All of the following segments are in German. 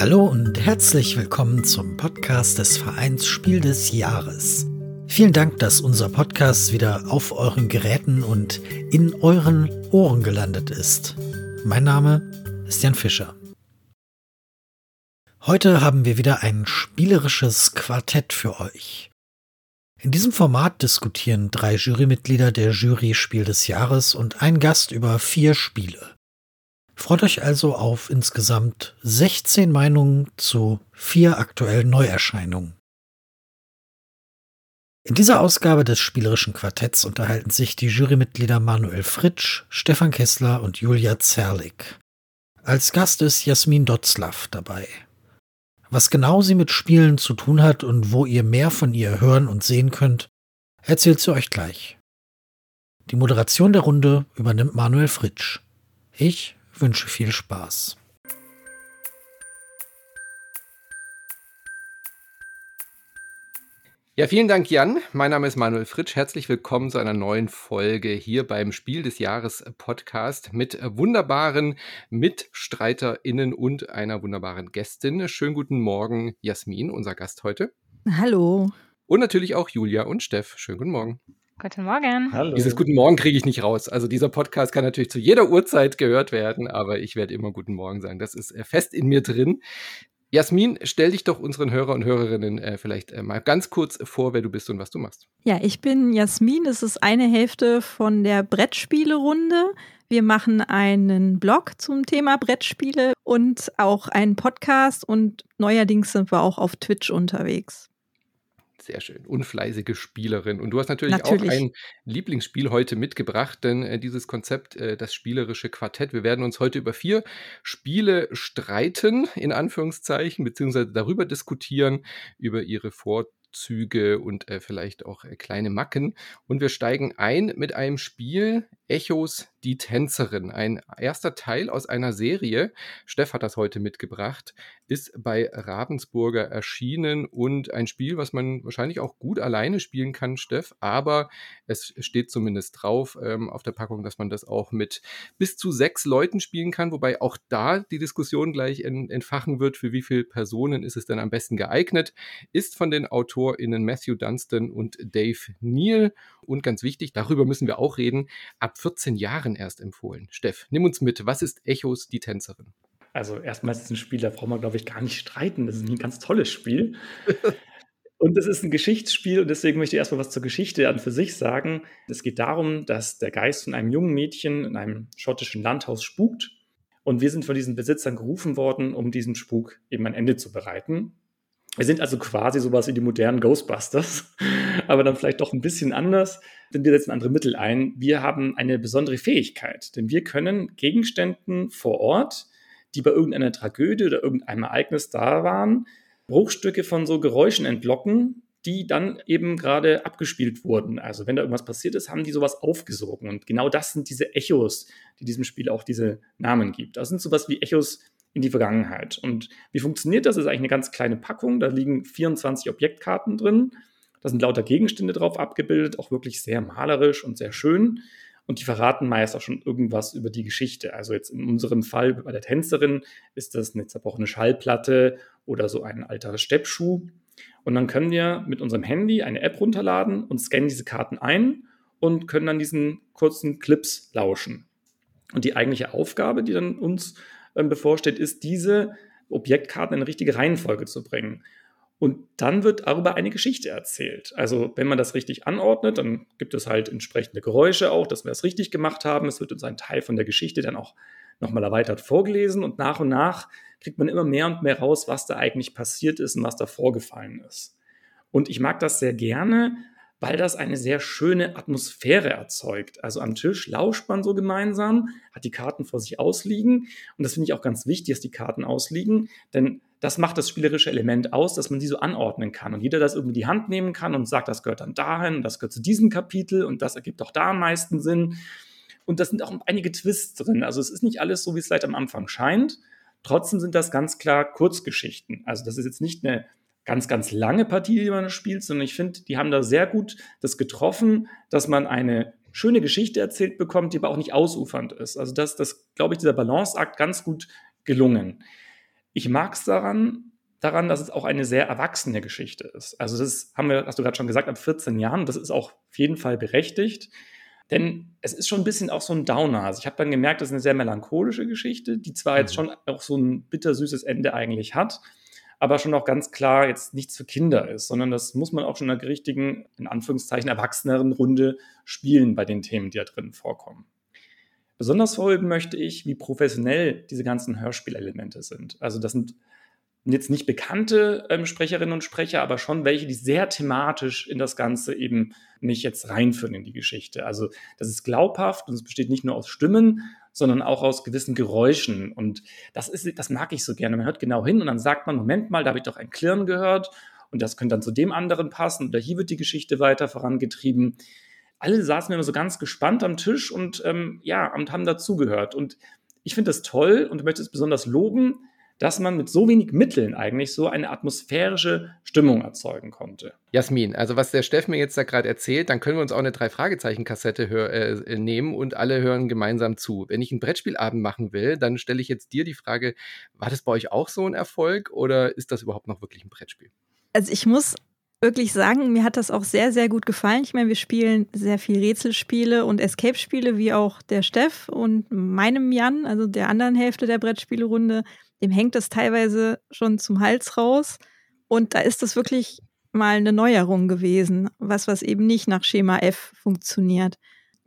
Hallo und herzlich willkommen zum Podcast des Vereins Spiel des Jahres. Vielen Dank, dass unser Podcast wieder auf euren Geräten und in euren Ohren gelandet ist. Mein Name ist Jan Fischer. Heute haben wir wieder ein spielerisches Quartett für euch. In diesem Format diskutieren drei Jurymitglieder der Jury Spiel des Jahres und ein Gast über vier Spiele. Freut euch also auf insgesamt 16 Meinungen zu vier aktuellen Neuerscheinungen. In dieser Ausgabe des spielerischen Quartetts unterhalten sich die Jurymitglieder Manuel Fritsch, Stefan Kessler und Julia Zerlik. Als Gast ist Jasmin Dotzlaff dabei. Was genau sie mit Spielen zu tun hat und wo ihr mehr von ihr hören und sehen könnt, erzählt sie euch gleich. Die Moderation der Runde übernimmt Manuel Fritsch. Ich wünsche viel Spaß. Ja, vielen Dank, Jan. Mein Name ist Manuel Fritsch. Herzlich willkommen zu einer neuen Folge hier beim Spiel des Jahres Podcast mit wunderbaren MitstreiterInnen und einer wunderbaren Gästin. Schönen guten Morgen, Jasmin, unser Gast heute. Hallo. Und natürlich auch Julia und Steff. Schönen guten Morgen. Guten Morgen. Hallo. Dieses Guten Morgen kriege ich nicht raus. Also dieser Podcast kann natürlich zu jeder Uhrzeit gehört werden, aber ich werde immer Guten Morgen sagen. Das ist äh, fest in mir drin. Jasmin, stell dich doch unseren Hörer und Hörerinnen äh, vielleicht äh, mal ganz kurz vor, wer du bist und was du machst. Ja, ich bin Jasmin. Es ist eine Hälfte von der Brettspielerunde. Wir machen einen Blog zum Thema Brettspiele und auch einen Podcast und neuerdings sind wir auch auf Twitch unterwegs. Sehr schön. Unfleißige Spielerin. Und du hast natürlich, natürlich. auch ein Lieblingsspiel heute mitgebracht, denn äh, dieses Konzept, äh, das spielerische Quartett, wir werden uns heute über vier Spiele streiten, in Anführungszeichen, beziehungsweise darüber diskutieren, über ihre Vor- Züge und äh, vielleicht auch äh, kleine Macken. Und wir steigen ein mit einem Spiel Echos, die Tänzerin. Ein erster Teil aus einer Serie. Steff hat das heute mitgebracht. Ist bei Ravensburger erschienen und ein Spiel, was man wahrscheinlich auch gut alleine spielen kann, Steff. Aber es steht zumindest drauf ähm, auf der Packung, dass man das auch mit bis zu sechs Leuten spielen kann. Wobei auch da die Diskussion gleich entfachen wird, für wie viele Personen ist es denn am besten geeignet. Ist von den AutorInnen Matthew Dunstan und Dave Neal. Und ganz wichtig, darüber müssen wir auch reden, ab 14 Jahren erst empfohlen. Steff, nimm uns mit. Was ist Echos, die Tänzerin? Also erstmal ist es ein Spiel, da braucht man, glaube ich, gar nicht streiten. Das ist ein ganz tolles Spiel. Und es ist ein Geschichtsspiel und deswegen möchte ich erstmal was zur Geschichte an für sich sagen. Es geht darum, dass der Geist von einem jungen Mädchen in einem schottischen Landhaus spukt. Und wir sind von diesen Besitzern gerufen worden, um diesem Spuk eben ein Ende zu bereiten. Wir sind also quasi sowas wie die modernen Ghostbusters, aber dann vielleicht doch ein bisschen anders, denn wir setzen andere Mittel ein. Wir haben eine besondere Fähigkeit, denn wir können Gegenständen vor Ort, die bei irgendeiner Tragödie oder irgendeinem Ereignis da waren, Bruchstücke von so Geräuschen entlocken, die dann eben gerade abgespielt wurden. Also wenn da irgendwas passiert ist, haben die sowas aufgesogen. Und genau das sind diese Echos, die diesem Spiel auch diese Namen gibt. Das sind sowas wie Echos in die Vergangenheit. Und wie funktioniert das? Das ist eigentlich eine ganz kleine Packung. Da liegen 24 Objektkarten drin. Da sind lauter Gegenstände drauf abgebildet, auch wirklich sehr malerisch und sehr schön. Und die verraten meist auch schon irgendwas über die Geschichte. Also jetzt in unserem Fall bei der Tänzerin ist das eine zerbrochene Schallplatte oder so ein alter Steppschuh. Und dann können wir mit unserem Handy eine App runterladen und scannen diese Karten ein und können dann diesen kurzen Clips lauschen. Und die eigentliche Aufgabe, die dann uns bevorsteht, ist, diese Objektkarten in eine richtige Reihenfolge zu bringen. Und dann wird darüber eine Geschichte erzählt. Also wenn man das richtig anordnet, dann gibt es halt entsprechende Geräusche auch, dass wir es richtig gemacht haben. Es wird uns ein Teil von der Geschichte dann auch nochmal erweitert vorgelesen und nach und nach kriegt man immer mehr und mehr raus, was da eigentlich passiert ist und was da vorgefallen ist. Und ich mag das sehr gerne, weil das eine sehr schöne Atmosphäre erzeugt. Also am Tisch lauscht man so gemeinsam, hat die Karten vor sich ausliegen. Und das finde ich auch ganz wichtig, dass die Karten ausliegen, denn das macht das spielerische Element aus, dass man sie so anordnen kann. Und jeder das irgendwie die Hand nehmen kann und sagt, das gehört dann dahin, das gehört zu diesem Kapitel und das ergibt auch da am meisten Sinn. Und da sind auch einige Twists drin. Also es ist nicht alles so, wie es vielleicht am Anfang scheint. Trotzdem sind das ganz klar Kurzgeschichten. Also das ist jetzt nicht eine ganz, ganz lange Partie, die man spielt, sondern ich finde, die haben da sehr gut das getroffen, dass man eine schöne Geschichte erzählt bekommt, die aber auch nicht ausufernd ist. Also das, das glaube ich, dieser Balanceakt ganz gut gelungen. Ich mag es daran, daran, dass es auch eine sehr erwachsene Geschichte ist. Also das haben wir, hast du gerade schon gesagt, ab 14 Jahren. Das ist auch auf jeden Fall berechtigt. Denn es ist schon ein bisschen auch so ein Downer. Also ich habe dann gemerkt, das ist eine sehr melancholische Geschichte, die zwar jetzt mhm. schon auch so ein bittersüßes Ende eigentlich hat, aber schon auch ganz klar jetzt nichts für Kinder ist, sondern das muss man auch schon in der richtigen, in Anführungszeichen, erwachseneren Runde spielen bei den Themen, die da drin vorkommen. Besonders verheben möchte ich, wie professionell diese ganzen Hörspielelemente sind. Also das sind jetzt nicht bekannte ähm, Sprecherinnen und Sprecher, aber schon welche, die sehr thematisch in das Ganze eben mich jetzt reinführen in die Geschichte. Also das ist glaubhaft und es besteht nicht nur aus Stimmen, sondern auch aus gewissen Geräuschen. Und das ist, das mag ich so gerne. Man hört genau hin und dann sagt man, Moment mal, da habe ich doch ein Klirren gehört und das könnte dann zu dem anderen passen oder hier wird die Geschichte weiter vorangetrieben. Alle saßen immer so ganz gespannt am Tisch und ähm, ja, und haben dazugehört. Und ich finde das toll und möchte es besonders loben, dass man mit so wenig Mitteln eigentlich so eine atmosphärische Stimmung erzeugen konnte. Jasmin, also was der Steff mir jetzt da gerade erzählt, dann können wir uns auch eine Drei-Fragezeichen-Kassette äh, nehmen und alle hören gemeinsam zu. Wenn ich einen Brettspielabend machen will, dann stelle ich jetzt dir die Frage, war das bei euch auch so ein Erfolg oder ist das überhaupt noch wirklich ein Brettspiel? Also ich muss wirklich sagen, mir hat das auch sehr, sehr gut gefallen. Ich meine, wir spielen sehr viel Rätselspiele und Escape-Spiele, wie auch der Steff und meinem Jan, also der anderen Hälfte der Brettspielerunde dem hängt es teilweise schon zum Hals raus. Und da ist das wirklich mal eine Neuerung gewesen, was, was eben nicht nach Schema F funktioniert.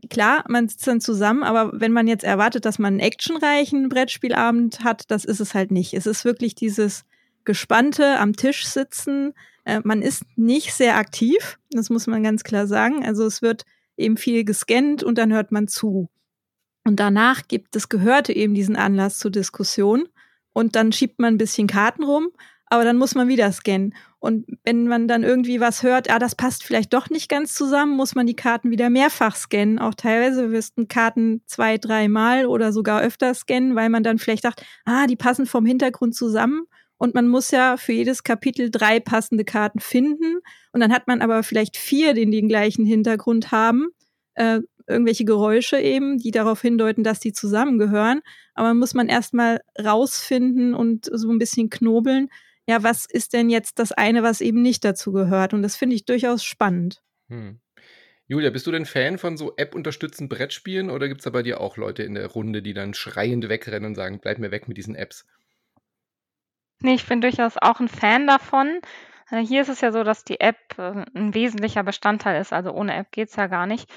Klar, man sitzt dann zusammen, aber wenn man jetzt erwartet, dass man einen actionreichen Brettspielabend hat, das ist es halt nicht. Es ist wirklich dieses gespannte am Tisch sitzen. Äh, man ist nicht sehr aktiv, das muss man ganz klar sagen. Also es wird eben viel gescannt und dann hört man zu. Und danach gibt es Gehörte eben diesen Anlass zur Diskussion und dann schiebt man ein bisschen Karten rum, aber dann muss man wieder scannen. Und wenn man dann irgendwie was hört, ah, das passt vielleicht doch nicht ganz zusammen, muss man die Karten wieder mehrfach scannen. Auch teilweise wirst du Karten zwei, dreimal oder sogar öfter scannen, weil man dann vielleicht sagt, ah, die passen vom Hintergrund zusammen. Und man muss ja für jedes Kapitel drei passende Karten finden. Und dann hat man aber vielleicht vier, die den gleichen Hintergrund haben. Äh, irgendwelche Geräusche eben, die darauf hindeuten, dass die zusammengehören. Aber muss man erstmal rausfinden und so ein bisschen knobeln, ja, was ist denn jetzt das eine, was eben nicht dazu gehört? Und das finde ich durchaus spannend. Hm. Julia, bist du denn Fan von so App-unterstützten Brettspielen oder gibt es da bei dir auch Leute in der Runde, die dann schreiend wegrennen und sagen, bleib mir weg mit diesen Apps? Nee, ich bin durchaus auch ein Fan davon. Hier ist es ja so, dass die App äh, ein wesentlicher Bestandteil ist. Also ohne App geht es ja gar nicht.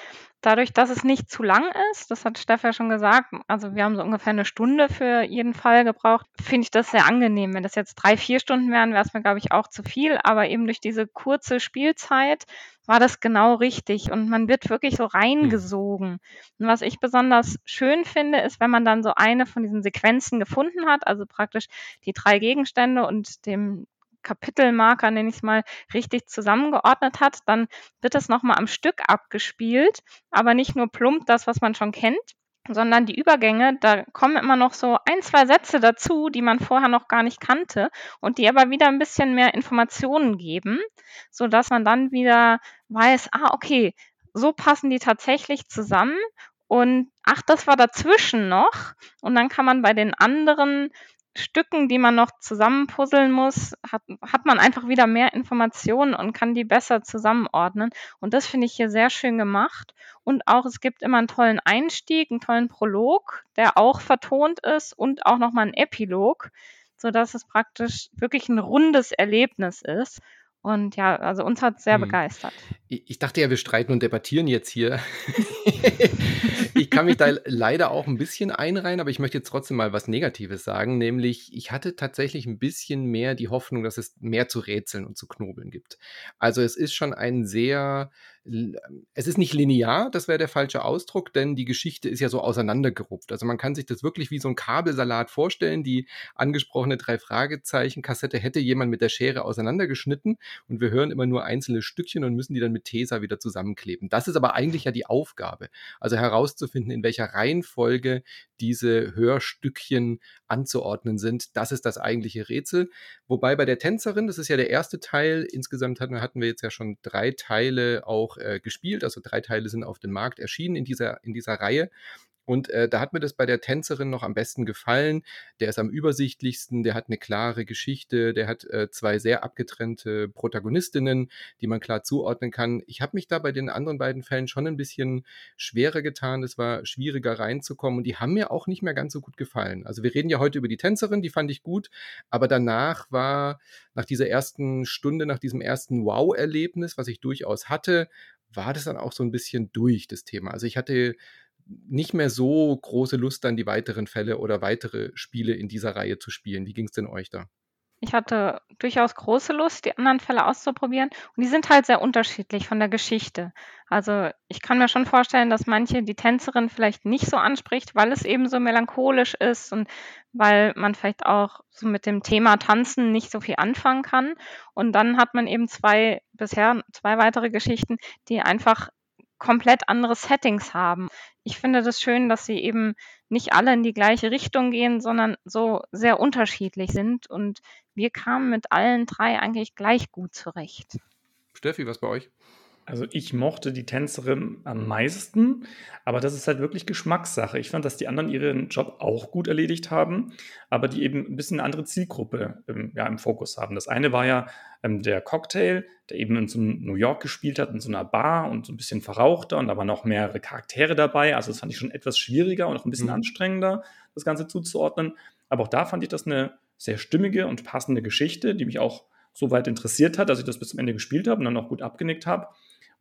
Dadurch, dass es nicht zu lang ist, das hat Steff ja schon gesagt, also wir haben so ungefähr eine Stunde für jeden Fall gebraucht, finde ich das sehr angenehm. Wenn das jetzt drei, vier Stunden wären, wäre es mir, glaube ich, auch zu viel. Aber eben durch diese kurze Spielzeit war das genau richtig und man wird wirklich so reingesogen. Und was ich besonders schön finde, ist, wenn man dann so eine von diesen Sequenzen gefunden hat, also praktisch die drei Gegenstände und dem Kapitelmarker, nenne ich es mal, richtig zusammengeordnet hat, dann wird das nochmal am Stück abgespielt, aber nicht nur plump das, was man schon kennt, sondern die Übergänge, da kommen immer noch so ein, zwei Sätze dazu, die man vorher noch gar nicht kannte und die aber wieder ein bisschen mehr Informationen geben, so dass man dann wieder weiß, ah, okay, so passen die tatsächlich zusammen und ach, das war dazwischen noch. Und dann kann man bei den anderen Stücken, die man noch zusammenpuzzeln muss, hat, hat man einfach wieder mehr Informationen und kann die besser zusammenordnen. Und das finde ich hier sehr schön gemacht. Und auch es gibt immer einen tollen Einstieg, einen tollen Prolog, der auch vertont ist und auch nochmal einen Epilog, sodass es praktisch wirklich ein rundes Erlebnis ist. Und ja, also uns hat es sehr hm. begeistert. Ich dachte ja, wir streiten und debattieren jetzt hier. ich kann mich da leider auch ein bisschen einreihen, aber ich möchte jetzt trotzdem mal was Negatives sagen, nämlich ich hatte tatsächlich ein bisschen mehr die Hoffnung, dass es mehr zu rätseln und zu knobeln gibt. Also es ist schon ein sehr es ist nicht linear, das wäre der falsche Ausdruck, denn die Geschichte ist ja so auseinandergerupft. Also man kann sich das wirklich wie so ein Kabelsalat vorstellen. Die angesprochene drei Fragezeichen Kassette hätte jemand mit der Schere auseinandergeschnitten und wir hören immer nur einzelne Stückchen und müssen die dann mit Tesa wieder zusammenkleben. Das ist aber eigentlich ja die Aufgabe. Also herauszufinden, in welcher Reihenfolge diese Hörstückchen anzuordnen sind. Das ist das eigentliche Rätsel. Wobei bei der Tänzerin, das ist ja der erste Teil, insgesamt hatten, hatten wir jetzt ja schon drei Teile auch äh, gespielt, also drei Teile sind auf dem Markt erschienen in dieser, in dieser Reihe. Und äh, da hat mir das bei der Tänzerin noch am besten gefallen. Der ist am übersichtlichsten, der hat eine klare Geschichte, der hat äh, zwei sehr abgetrennte Protagonistinnen, die man klar zuordnen kann. Ich habe mich da bei den anderen beiden Fällen schon ein bisschen schwerer getan. Es war schwieriger reinzukommen und die haben mir auch nicht mehr ganz so gut gefallen. Also wir reden ja heute über die Tänzerin, die fand ich gut, aber danach war, nach dieser ersten Stunde, nach diesem ersten Wow-Erlebnis, was ich durchaus hatte, war das dann auch so ein bisschen durch, das Thema. Also ich hatte nicht mehr so große Lust, dann die weiteren Fälle oder weitere Spiele in dieser Reihe zu spielen. Wie ging es denn euch da? Ich hatte durchaus große Lust, die anderen Fälle auszuprobieren. Und die sind halt sehr unterschiedlich von der Geschichte. Also ich kann mir schon vorstellen, dass manche die Tänzerin vielleicht nicht so anspricht, weil es eben so melancholisch ist und weil man vielleicht auch so mit dem Thema Tanzen nicht so viel anfangen kann. Und dann hat man eben zwei, bisher zwei weitere Geschichten, die einfach komplett andere Settings haben. Ich finde das schön, dass sie eben nicht alle in die gleiche Richtung gehen, sondern so sehr unterschiedlich sind. Und wir kamen mit allen drei eigentlich gleich gut zurecht. Steffi, was bei euch? Also ich mochte die Tänzerin am meisten, aber das ist halt wirklich Geschmackssache. Ich fand, dass die anderen ihren Job auch gut erledigt haben, aber die eben ein bisschen eine andere Zielgruppe ähm, ja, im Fokus haben. Das eine war ja ähm, der Cocktail, der eben in so New York gespielt hat, in so einer Bar und so ein bisschen verrauchter und da waren noch mehrere Charaktere dabei. Also das fand ich schon etwas schwieriger und auch ein bisschen mhm. anstrengender, das Ganze zuzuordnen. Aber auch da fand ich das eine sehr stimmige und passende Geschichte, die mich auch so weit interessiert hat, dass ich das bis zum Ende gespielt habe und dann auch gut abgenickt habe.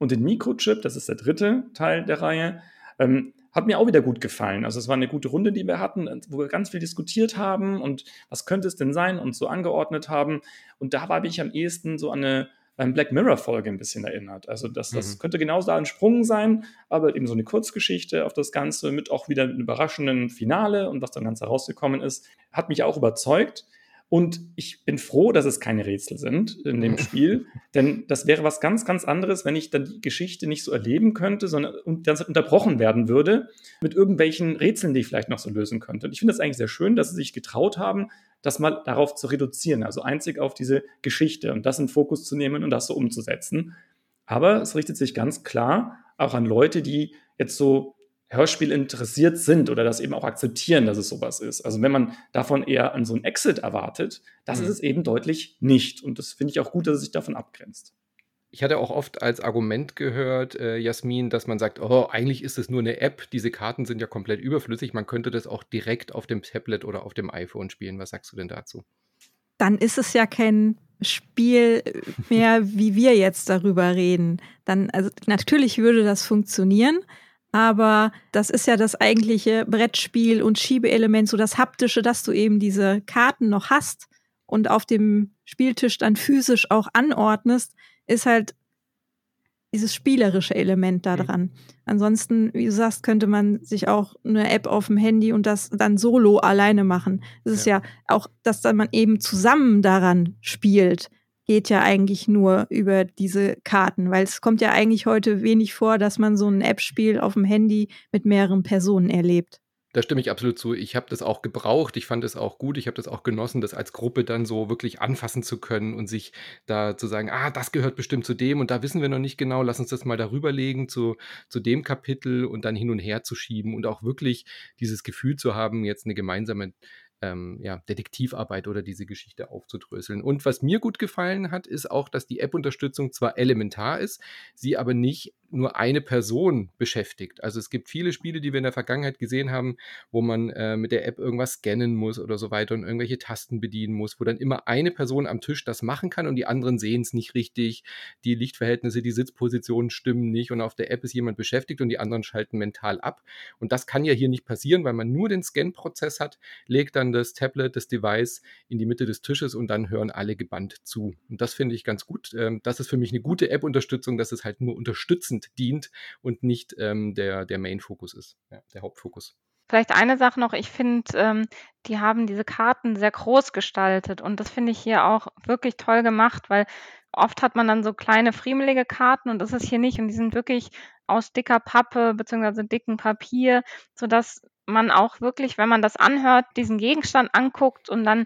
Und den Mikrochip, das ist der dritte Teil der Reihe, ähm, hat mir auch wieder gut gefallen. Also es war eine gute Runde, die wir hatten, wo wir ganz viel diskutiert haben und was könnte es denn sein und so angeordnet haben. Und da war ich am ehesten so an eine Black Mirror-Folge ein bisschen erinnert. Also das, das mhm. könnte genauso ein Sprung sein, aber eben so eine Kurzgeschichte auf das Ganze mit auch wieder einem überraschenden Finale und was dann ganz herausgekommen ist, hat mich auch überzeugt. Und ich bin froh, dass es keine Rätsel sind in dem Spiel, denn das wäre was ganz, ganz anderes, wenn ich dann die Geschichte nicht so erleben könnte, sondern und dann unterbrochen werden würde mit irgendwelchen Rätseln, die ich vielleicht noch so lösen könnte. Und ich finde es eigentlich sehr schön, dass sie sich getraut haben, das mal darauf zu reduzieren, also einzig auf diese Geschichte und das in Fokus zu nehmen und das so umzusetzen. Aber es richtet sich ganz klar auch an Leute, die jetzt so Hörspiel interessiert sind oder das eben auch akzeptieren, dass es sowas ist. Also wenn man davon eher an so ein Exit erwartet, das mhm. ist es eben deutlich nicht. Und das finde ich auch gut, dass es sich davon abgrenzt. Ich hatte auch oft als Argument gehört, äh, Jasmin, dass man sagt, oh, eigentlich ist es nur eine App, diese Karten sind ja komplett überflüssig, man könnte das auch direkt auf dem Tablet oder auf dem iPhone spielen. Was sagst du denn dazu? Dann ist es ja kein Spiel mehr, wie wir jetzt darüber reden. Dann, also natürlich würde das funktionieren, aber das ist ja das eigentliche Brettspiel und Schiebeelement, so das haptische, dass du eben diese Karten noch hast und auf dem Spieltisch dann physisch auch anordnest, ist halt dieses spielerische Element da mhm. dran. Mhm. Ansonsten, wie du sagst, könnte man sich auch eine App auf dem Handy und das dann solo alleine machen. Es ist ja. ja auch, dass dann man eben zusammen daran spielt geht ja eigentlich nur über diese Karten, weil es kommt ja eigentlich heute wenig vor, dass man so ein App-Spiel auf dem Handy mit mehreren Personen erlebt. Da stimme ich absolut zu. Ich habe das auch gebraucht. Ich fand es auch gut. Ich habe das auch genossen, das als Gruppe dann so wirklich anfassen zu können und sich da zu sagen, ah, das gehört bestimmt zu dem und da wissen wir noch nicht genau. Lass uns das mal darüber legen zu, zu dem Kapitel und dann hin und her zu schieben und auch wirklich dieses Gefühl zu haben, jetzt eine gemeinsame ähm, ja, Detektivarbeit oder diese Geschichte aufzudröseln. Und was mir gut gefallen hat, ist auch, dass die App-Unterstützung zwar elementar ist, sie aber nicht nur eine Person beschäftigt. Also es gibt viele Spiele, die wir in der Vergangenheit gesehen haben, wo man äh, mit der App irgendwas scannen muss oder so weiter und irgendwelche Tasten bedienen muss, wo dann immer eine Person am Tisch das machen kann und die anderen sehen es nicht richtig. Die Lichtverhältnisse, die Sitzpositionen stimmen nicht und auf der App ist jemand beschäftigt und die anderen schalten mental ab. Und das kann ja hier nicht passieren, weil man nur den Scan-Prozess hat, legt dann das Tablet, das Device in die Mitte des Tisches und dann hören alle gebannt zu. Und das finde ich ganz gut. Ähm, das ist für mich eine gute App-Unterstützung, dass es halt nur unterstützend ergänzend dient und nicht ähm, der, der Main-Fokus ist, ja, der Hauptfokus. Vielleicht eine Sache noch, ich finde, ähm, die haben diese Karten sehr groß gestaltet und das finde ich hier auch wirklich toll gemacht, weil oft hat man dann so kleine friemelige Karten und das ist hier nicht und die sind wirklich aus dicker Pappe bzw. dicken Papier, sodass man auch wirklich, wenn man das anhört, diesen Gegenstand anguckt und dann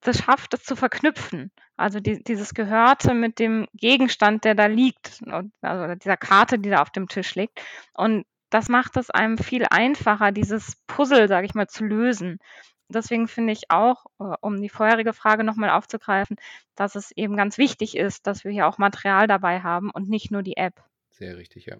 das schafft, es zu verknüpfen. Also die, dieses Gehörte mit dem Gegenstand, der da liegt, also dieser Karte, die da auf dem Tisch liegt. Und das macht es einem viel einfacher, dieses Puzzle, sage ich mal, zu lösen. Deswegen finde ich auch, äh, um die vorherige Frage nochmal aufzugreifen, dass es eben ganz wichtig ist, dass wir hier auch Material dabei haben und nicht nur die App. Sehr richtig, ja.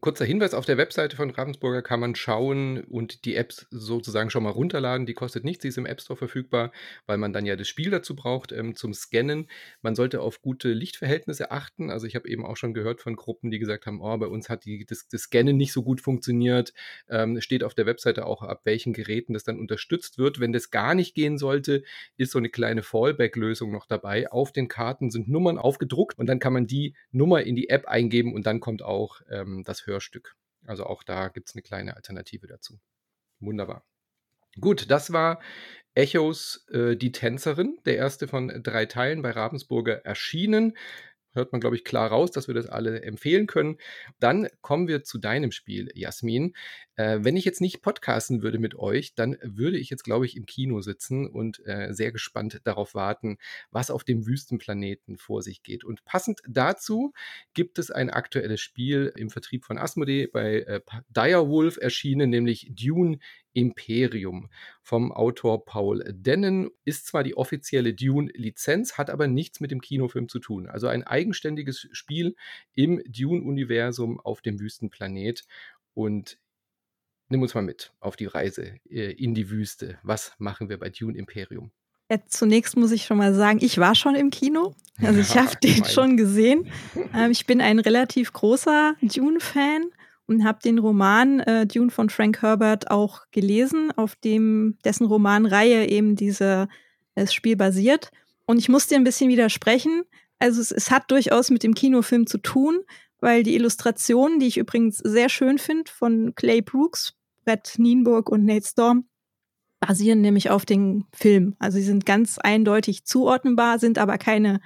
Kurzer Hinweis, auf der Webseite von Ravensburger kann man schauen und die Apps sozusagen schon mal runterladen. Die kostet nichts, sie ist im App Store verfügbar, weil man dann ja das Spiel dazu braucht ähm, zum Scannen. Man sollte auf gute Lichtverhältnisse achten. Also ich habe eben auch schon gehört von Gruppen, die gesagt haben, oh, bei uns hat die, das, das Scannen nicht so gut funktioniert. Ähm, steht auf der Webseite auch, ab welchen Geräten das dann unterstützt wird. Wenn das gar nicht gehen sollte, ist so eine kleine Fallback-Lösung noch dabei. Auf den Karten sind Nummern aufgedruckt und dann kann man die Nummer in die App eingeben und dann kommt auch ähm, das Hörstück. Also auch da gibt es eine kleine Alternative dazu. Wunderbar. Gut, das war Echos, äh, die Tänzerin, der erste von drei Teilen bei Ravensburger erschienen hört man, glaube ich, klar raus, dass wir das alle empfehlen können. Dann kommen wir zu deinem Spiel, Jasmin. Äh, wenn ich jetzt nicht podcasten würde mit euch, dann würde ich jetzt, glaube ich, im Kino sitzen und äh, sehr gespannt darauf warten, was auf dem Wüstenplaneten vor sich geht. Und passend dazu gibt es ein aktuelles Spiel im Vertrieb von Asmodee bei äh, Direwolf erschienen, nämlich Dune Imperium vom Autor Paul Dennen. Ist zwar die offizielle Dune-Lizenz, hat aber nichts mit dem Kinofilm zu tun. Also ein eigenständiges Spiel im Dune-Universum auf dem Wüstenplanet. Und nimm uns mal mit auf die Reise äh, in die Wüste. Was machen wir bei Dune Imperium? Ja, zunächst muss ich schon mal sagen, ich war schon im Kino. Also ich habe den schon gesehen. Ähm, ich bin ein relativ großer Dune-Fan und habe den Roman äh, Dune von Frank Herbert auch gelesen, auf dem dessen Romanreihe eben dieses äh, Spiel basiert. Und ich muss dir ein bisschen widersprechen. Also es, es hat durchaus mit dem Kinofilm zu tun, weil die Illustrationen, die ich übrigens sehr schön finde, von Clay Brooks, Brett Nienburg und Nate Storm, basieren nämlich auf dem Film. Also sie sind ganz eindeutig zuordnenbar, sind aber keine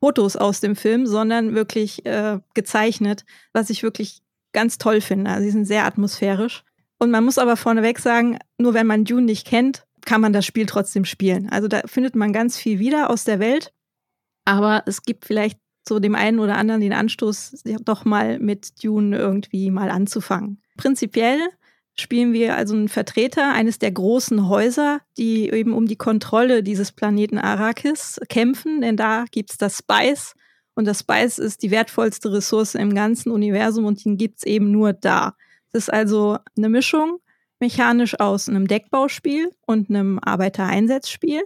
Fotos aus dem Film, sondern wirklich äh, gezeichnet, was ich wirklich ganz toll finde. Also sie sind sehr atmosphärisch. Und man muss aber vorneweg sagen, nur wenn man Dune nicht kennt, kann man das Spiel trotzdem spielen. Also da findet man ganz viel wieder aus der Welt. Aber es gibt vielleicht so dem einen oder anderen den Anstoß, doch mal mit Dune irgendwie mal anzufangen. Prinzipiell spielen wir also einen Vertreter eines der großen Häuser, die eben um die Kontrolle dieses Planeten Arrakis kämpfen, denn da gibt es das Spice, und das Spice ist die wertvollste Ressource im ganzen Universum und den gibt's eben nur da. Es ist also eine Mischung mechanisch aus einem Deckbauspiel und einem Arbeitereinsatzspiel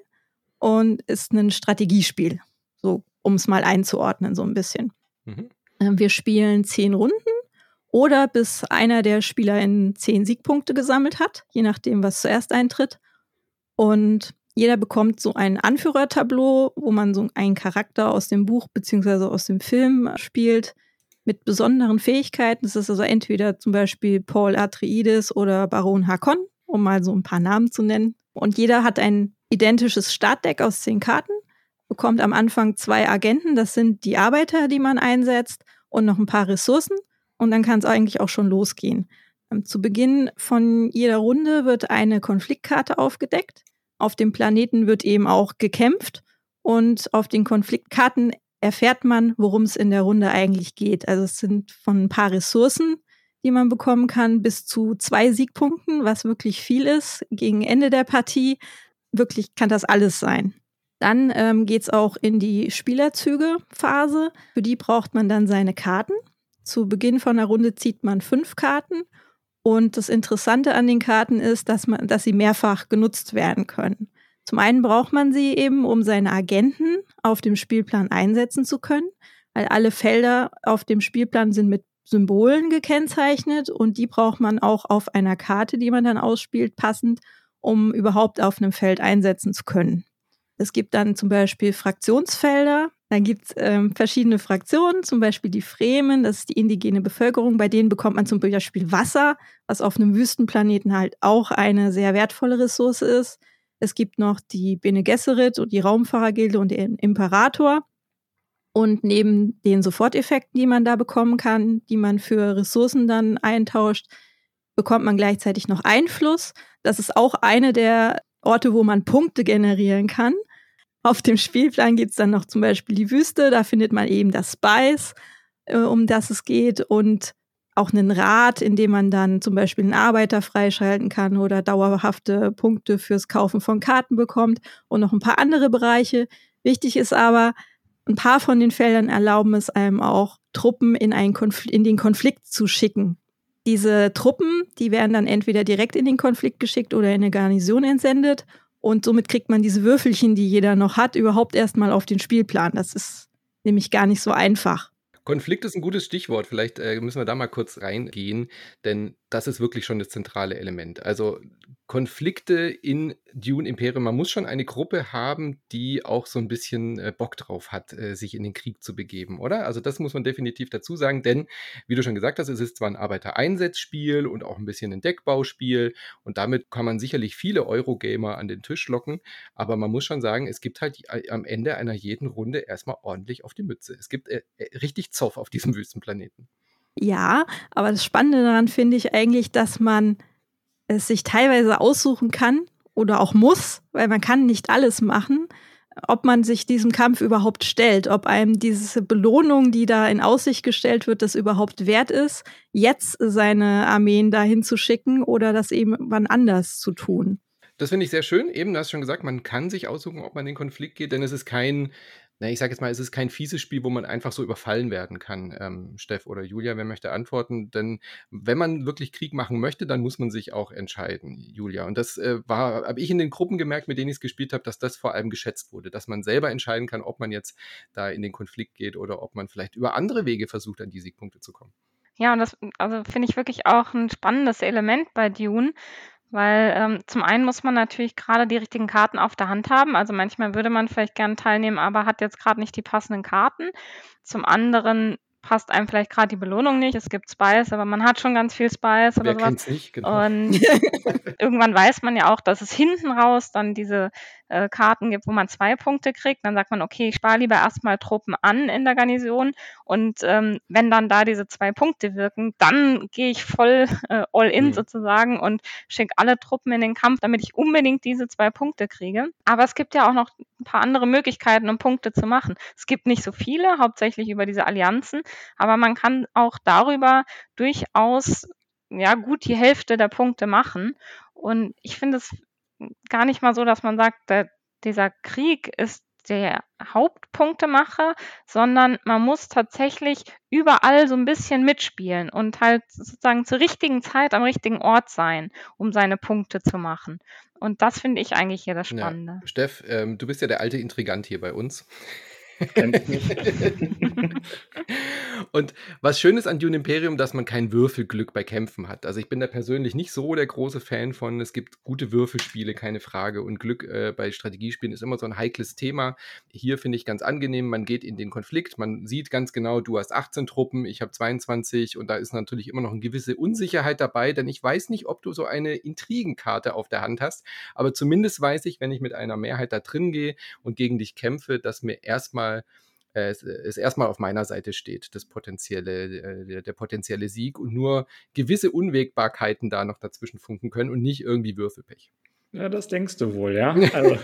und ist ein Strategiespiel, so um es mal einzuordnen, so ein bisschen. Mhm. Ähm, wir spielen zehn Runden oder bis einer der Spieler in zehn Siegpunkte gesammelt hat, je nachdem, was zuerst eintritt. Und jeder bekommt so ein Anführertableau, wo man so einen Charakter aus dem Buch beziehungsweise aus dem Film spielt mit besonderen Fähigkeiten. Das ist also entweder zum Beispiel Paul Atreides oder Baron Hakon, um mal so ein paar Namen zu nennen. Und jeder hat ein identisches Startdeck aus zehn Karten, bekommt am Anfang zwei Agenten, das sind die Arbeiter, die man einsetzt, und noch ein paar Ressourcen. Und dann kann es eigentlich auch schon losgehen. Ähm, zu Beginn von jeder Runde wird eine Konfliktkarte aufgedeckt. Auf dem Planeten wird eben auch gekämpft und auf den Konfliktkarten erfährt man, worum es in der Runde eigentlich geht. Also es sind von ein paar Ressourcen, die man bekommen kann, bis zu zwei Siegpunkten, was wirklich viel ist. Gegen Ende der Partie wirklich kann das alles sein. Dann ähm, geht es auch in die Spielerzüge-Phase. Für die braucht man dann seine Karten. Zu Beginn von der Runde zieht man fünf Karten und das Interessante an den Karten ist, dass, man, dass sie mehrfach genutzt werden können. Zum einen braucht man sie eben, um seine Agenten auf dem Spielplan einsetzen zu können, weil alle Felder auf dem Spielplan sind mit Symbolen gekennzeichnet und die braucht man auch auf einer Karte, die man dann ausspielt, passend, um überhaupt auf einem Feld einsetzen zu können. Es gibt dann zum Beispiel Fraktionsfelder, dann gibt es ähm, verschiedene Fraktionen, zum Beispiel die Fremen, das ist die indigene Bevölkerung. Bei denen bekommt man zum Beispiel Wasser, was auf einem Wüstenplaneten halt auch eine sehr wertvolle Ressource ist. Es gibt noch die Bene Gesserit und die Raumfahrergilde und den Imperator. Und neben den Soforteffekten, die man da bekommen kann, die man für Ressourcen dann eintauscht, bekommt man gleichzeitig noch Einfluss. Das ist auch eine der Orte, wo man Punkte generieren kann. Auf dem Spielplan gibt es dann noch zum Beispiel die Wüste, da findet man eben das Spice, äh, um das es geht. Und auch einen Rat, in dem man dann zum Beispiel einen Arbeiter freischalten kann oder dauerhafte Punkte fürs Kaufen von Karten bekommt und noch ein paar andere Bereiche. Wichtig ist aber, ein paar von den Feldern erlauben es einem auch, Truppen in, einen Konfl in den Konflikt zu schicken. Diese Truppen, die werden dann entweder direkt in den Konflikt geschickt oder in eine Garnison entsendet. Und somit kriegt man diese Würfelchen, die jeder noch hat, überhaupt erstmal auf den Spielplan. Das ist nämlich gar nicht so einfach. Konflikt ist ein gutes Stichwort. Vielleicht äh, müssen wir da mal kurz reingehen, denn das ist wirklich schon das zentrale Element. Also Konflikte in Dune Imperium. Man muss schon eine Gruppe haben, die auch so ein bisschen äh, Bock drauf hat, äh, sich in den Krieg zu begeben, oder? Also das muss man definitiv dazu sagen, denn wie du schon gesagt hast, es ist zwar ein Arbeitereinsatzspiel und auch ein bisschen ein Deckbauspiel und damit kann man sicherlich viele Eurogamer an den Tisch locken, aber man muss schon sagen, es gibt halt äh, am Ende einer jeden Runde erstmal ordentlich auf die Mütze. Es gibt äh, äh, richtig Zoff auf diesem Wüstenplaneten. Ja, aber das Spannende daran finde ich eigentlich, dass man es sich teilweise aussuchen kann oder auch muss, weil man kann nicht alles machen, ob man sich diesem Kampf überhaupt stellt, ob einem diese Belohnung, die da in Aussicht gestellt wird, das überhaupt wert ist, jetzt seine Armeen dahin zu schicken oder das eben wann anders zu tun. Das finde ich sehr schön. Eben, du hast schon gesagt, man kann sich aussuchen, ob man in den Konflikt geht, denn es ist kein na, ich sage jetzt mal, es ist kein fieses Spiel, wo man einfach so überfallen werden kann. Ähm, Steff oder Julia, wer möchte antworten? Denn wenn man wirklich Krieg machen möchte, dann muss man sich auch entscheiden, Julia. Und das äh, war, habe ich in den Gruppen gemerkt, mit denen ich es gespielt habe, dass das vor allem geschätzt wurde, dass man selber entscheiden kann, ob man jetzt da in den Konflikt geht oder ob man vielleicht über andere Wege versucht, an die Siegpunkte zu kommen. Ja, und das also finde ich wirklich auch ein spannendes Element bei Dune, weil ähm, zum einen muss man natürlich gerade die richtigen Karten auf der Hand haben. Also manchmal würde man vielleicht gerne teilnehmen, aber hat jetzt gerade nicht die passenden Karten. Zum anderen passt einem vielleicht gerade die Belohnung nicht. Es gibt Spice, aber man hat schon ganz viel Spice oder Wer sowas. Nicht, genau. Und irgendwann weiß man ja auch, dass es hinten raus dann diese äh, Karten gibt, wo man zwei Punkte kriegt. Dann sagt man, okay, ich spare lieber erstmal Truppen an in der Garnison und ähm, wenn dann da diese zwei Punkte wirken, dann gehe ich voll äh, all in mhm. sozusagen und schicke alle Truppen in den Kampf, damit ich unbedingt diese zwei Punkte kriege. Aber es gibt ja auch noch ein paar andere Möglichkeiten, um Punkte zu machen. Es gibt nicht so viele, hauptsächlich über diese Allianzen, aber man kann auch darüber durchaus ja gut die Hälfte der Punkte machen. Und ich finde es gar nicht mal so, dass man sagt, der, dieser Krieg ist der Hauptpunktemacher, sondern man muss tatsächlich überall so ein bisschen mitspielen und halt sozusagen zur richtigen Zeit am richtigen Ort sein, um seine Punkte zu machen. Und das finde ich eigentlich hier das Spannende. Ja. Steff, ähm, du bist ja der alte Intrigant hier bei uns. und was schön ist an Dune Imperium, dass man kein Würfelglück bei Kämpfen hat. Also ich bin da persönlich nicht so der große Fan von. Es gibt gute Würfelspiele, keine Frage. Und Glück äh, bei Strategiespielen ist immer so ein heikles Thema. Hier finde ich ganz angenehm, man geht in den Konflikt, man sieht ganz genau, du hast 18 Truppen, ich habe 22 und da ist natürlich immer noch eine gewisse Unsicherheit dabei, denn ich weiß nicht, ob du so eine Intrigenkarte auf der Hand hast. Aber zumindest weiß ich, wenn ich mit einer Mehrheit da drin gehe und gegen dich kämpfe, dass mir erstmal erstmal äh, es erstmal auf meiner Seite steht, das potenzielle, äh, der, der, potenzielle Sieg und nur gewisse Unwägbarkeiten da noch dazwischen funken können und nicht irgendwie Würfelpech. Ja, das denkst du wohl, ja. Also,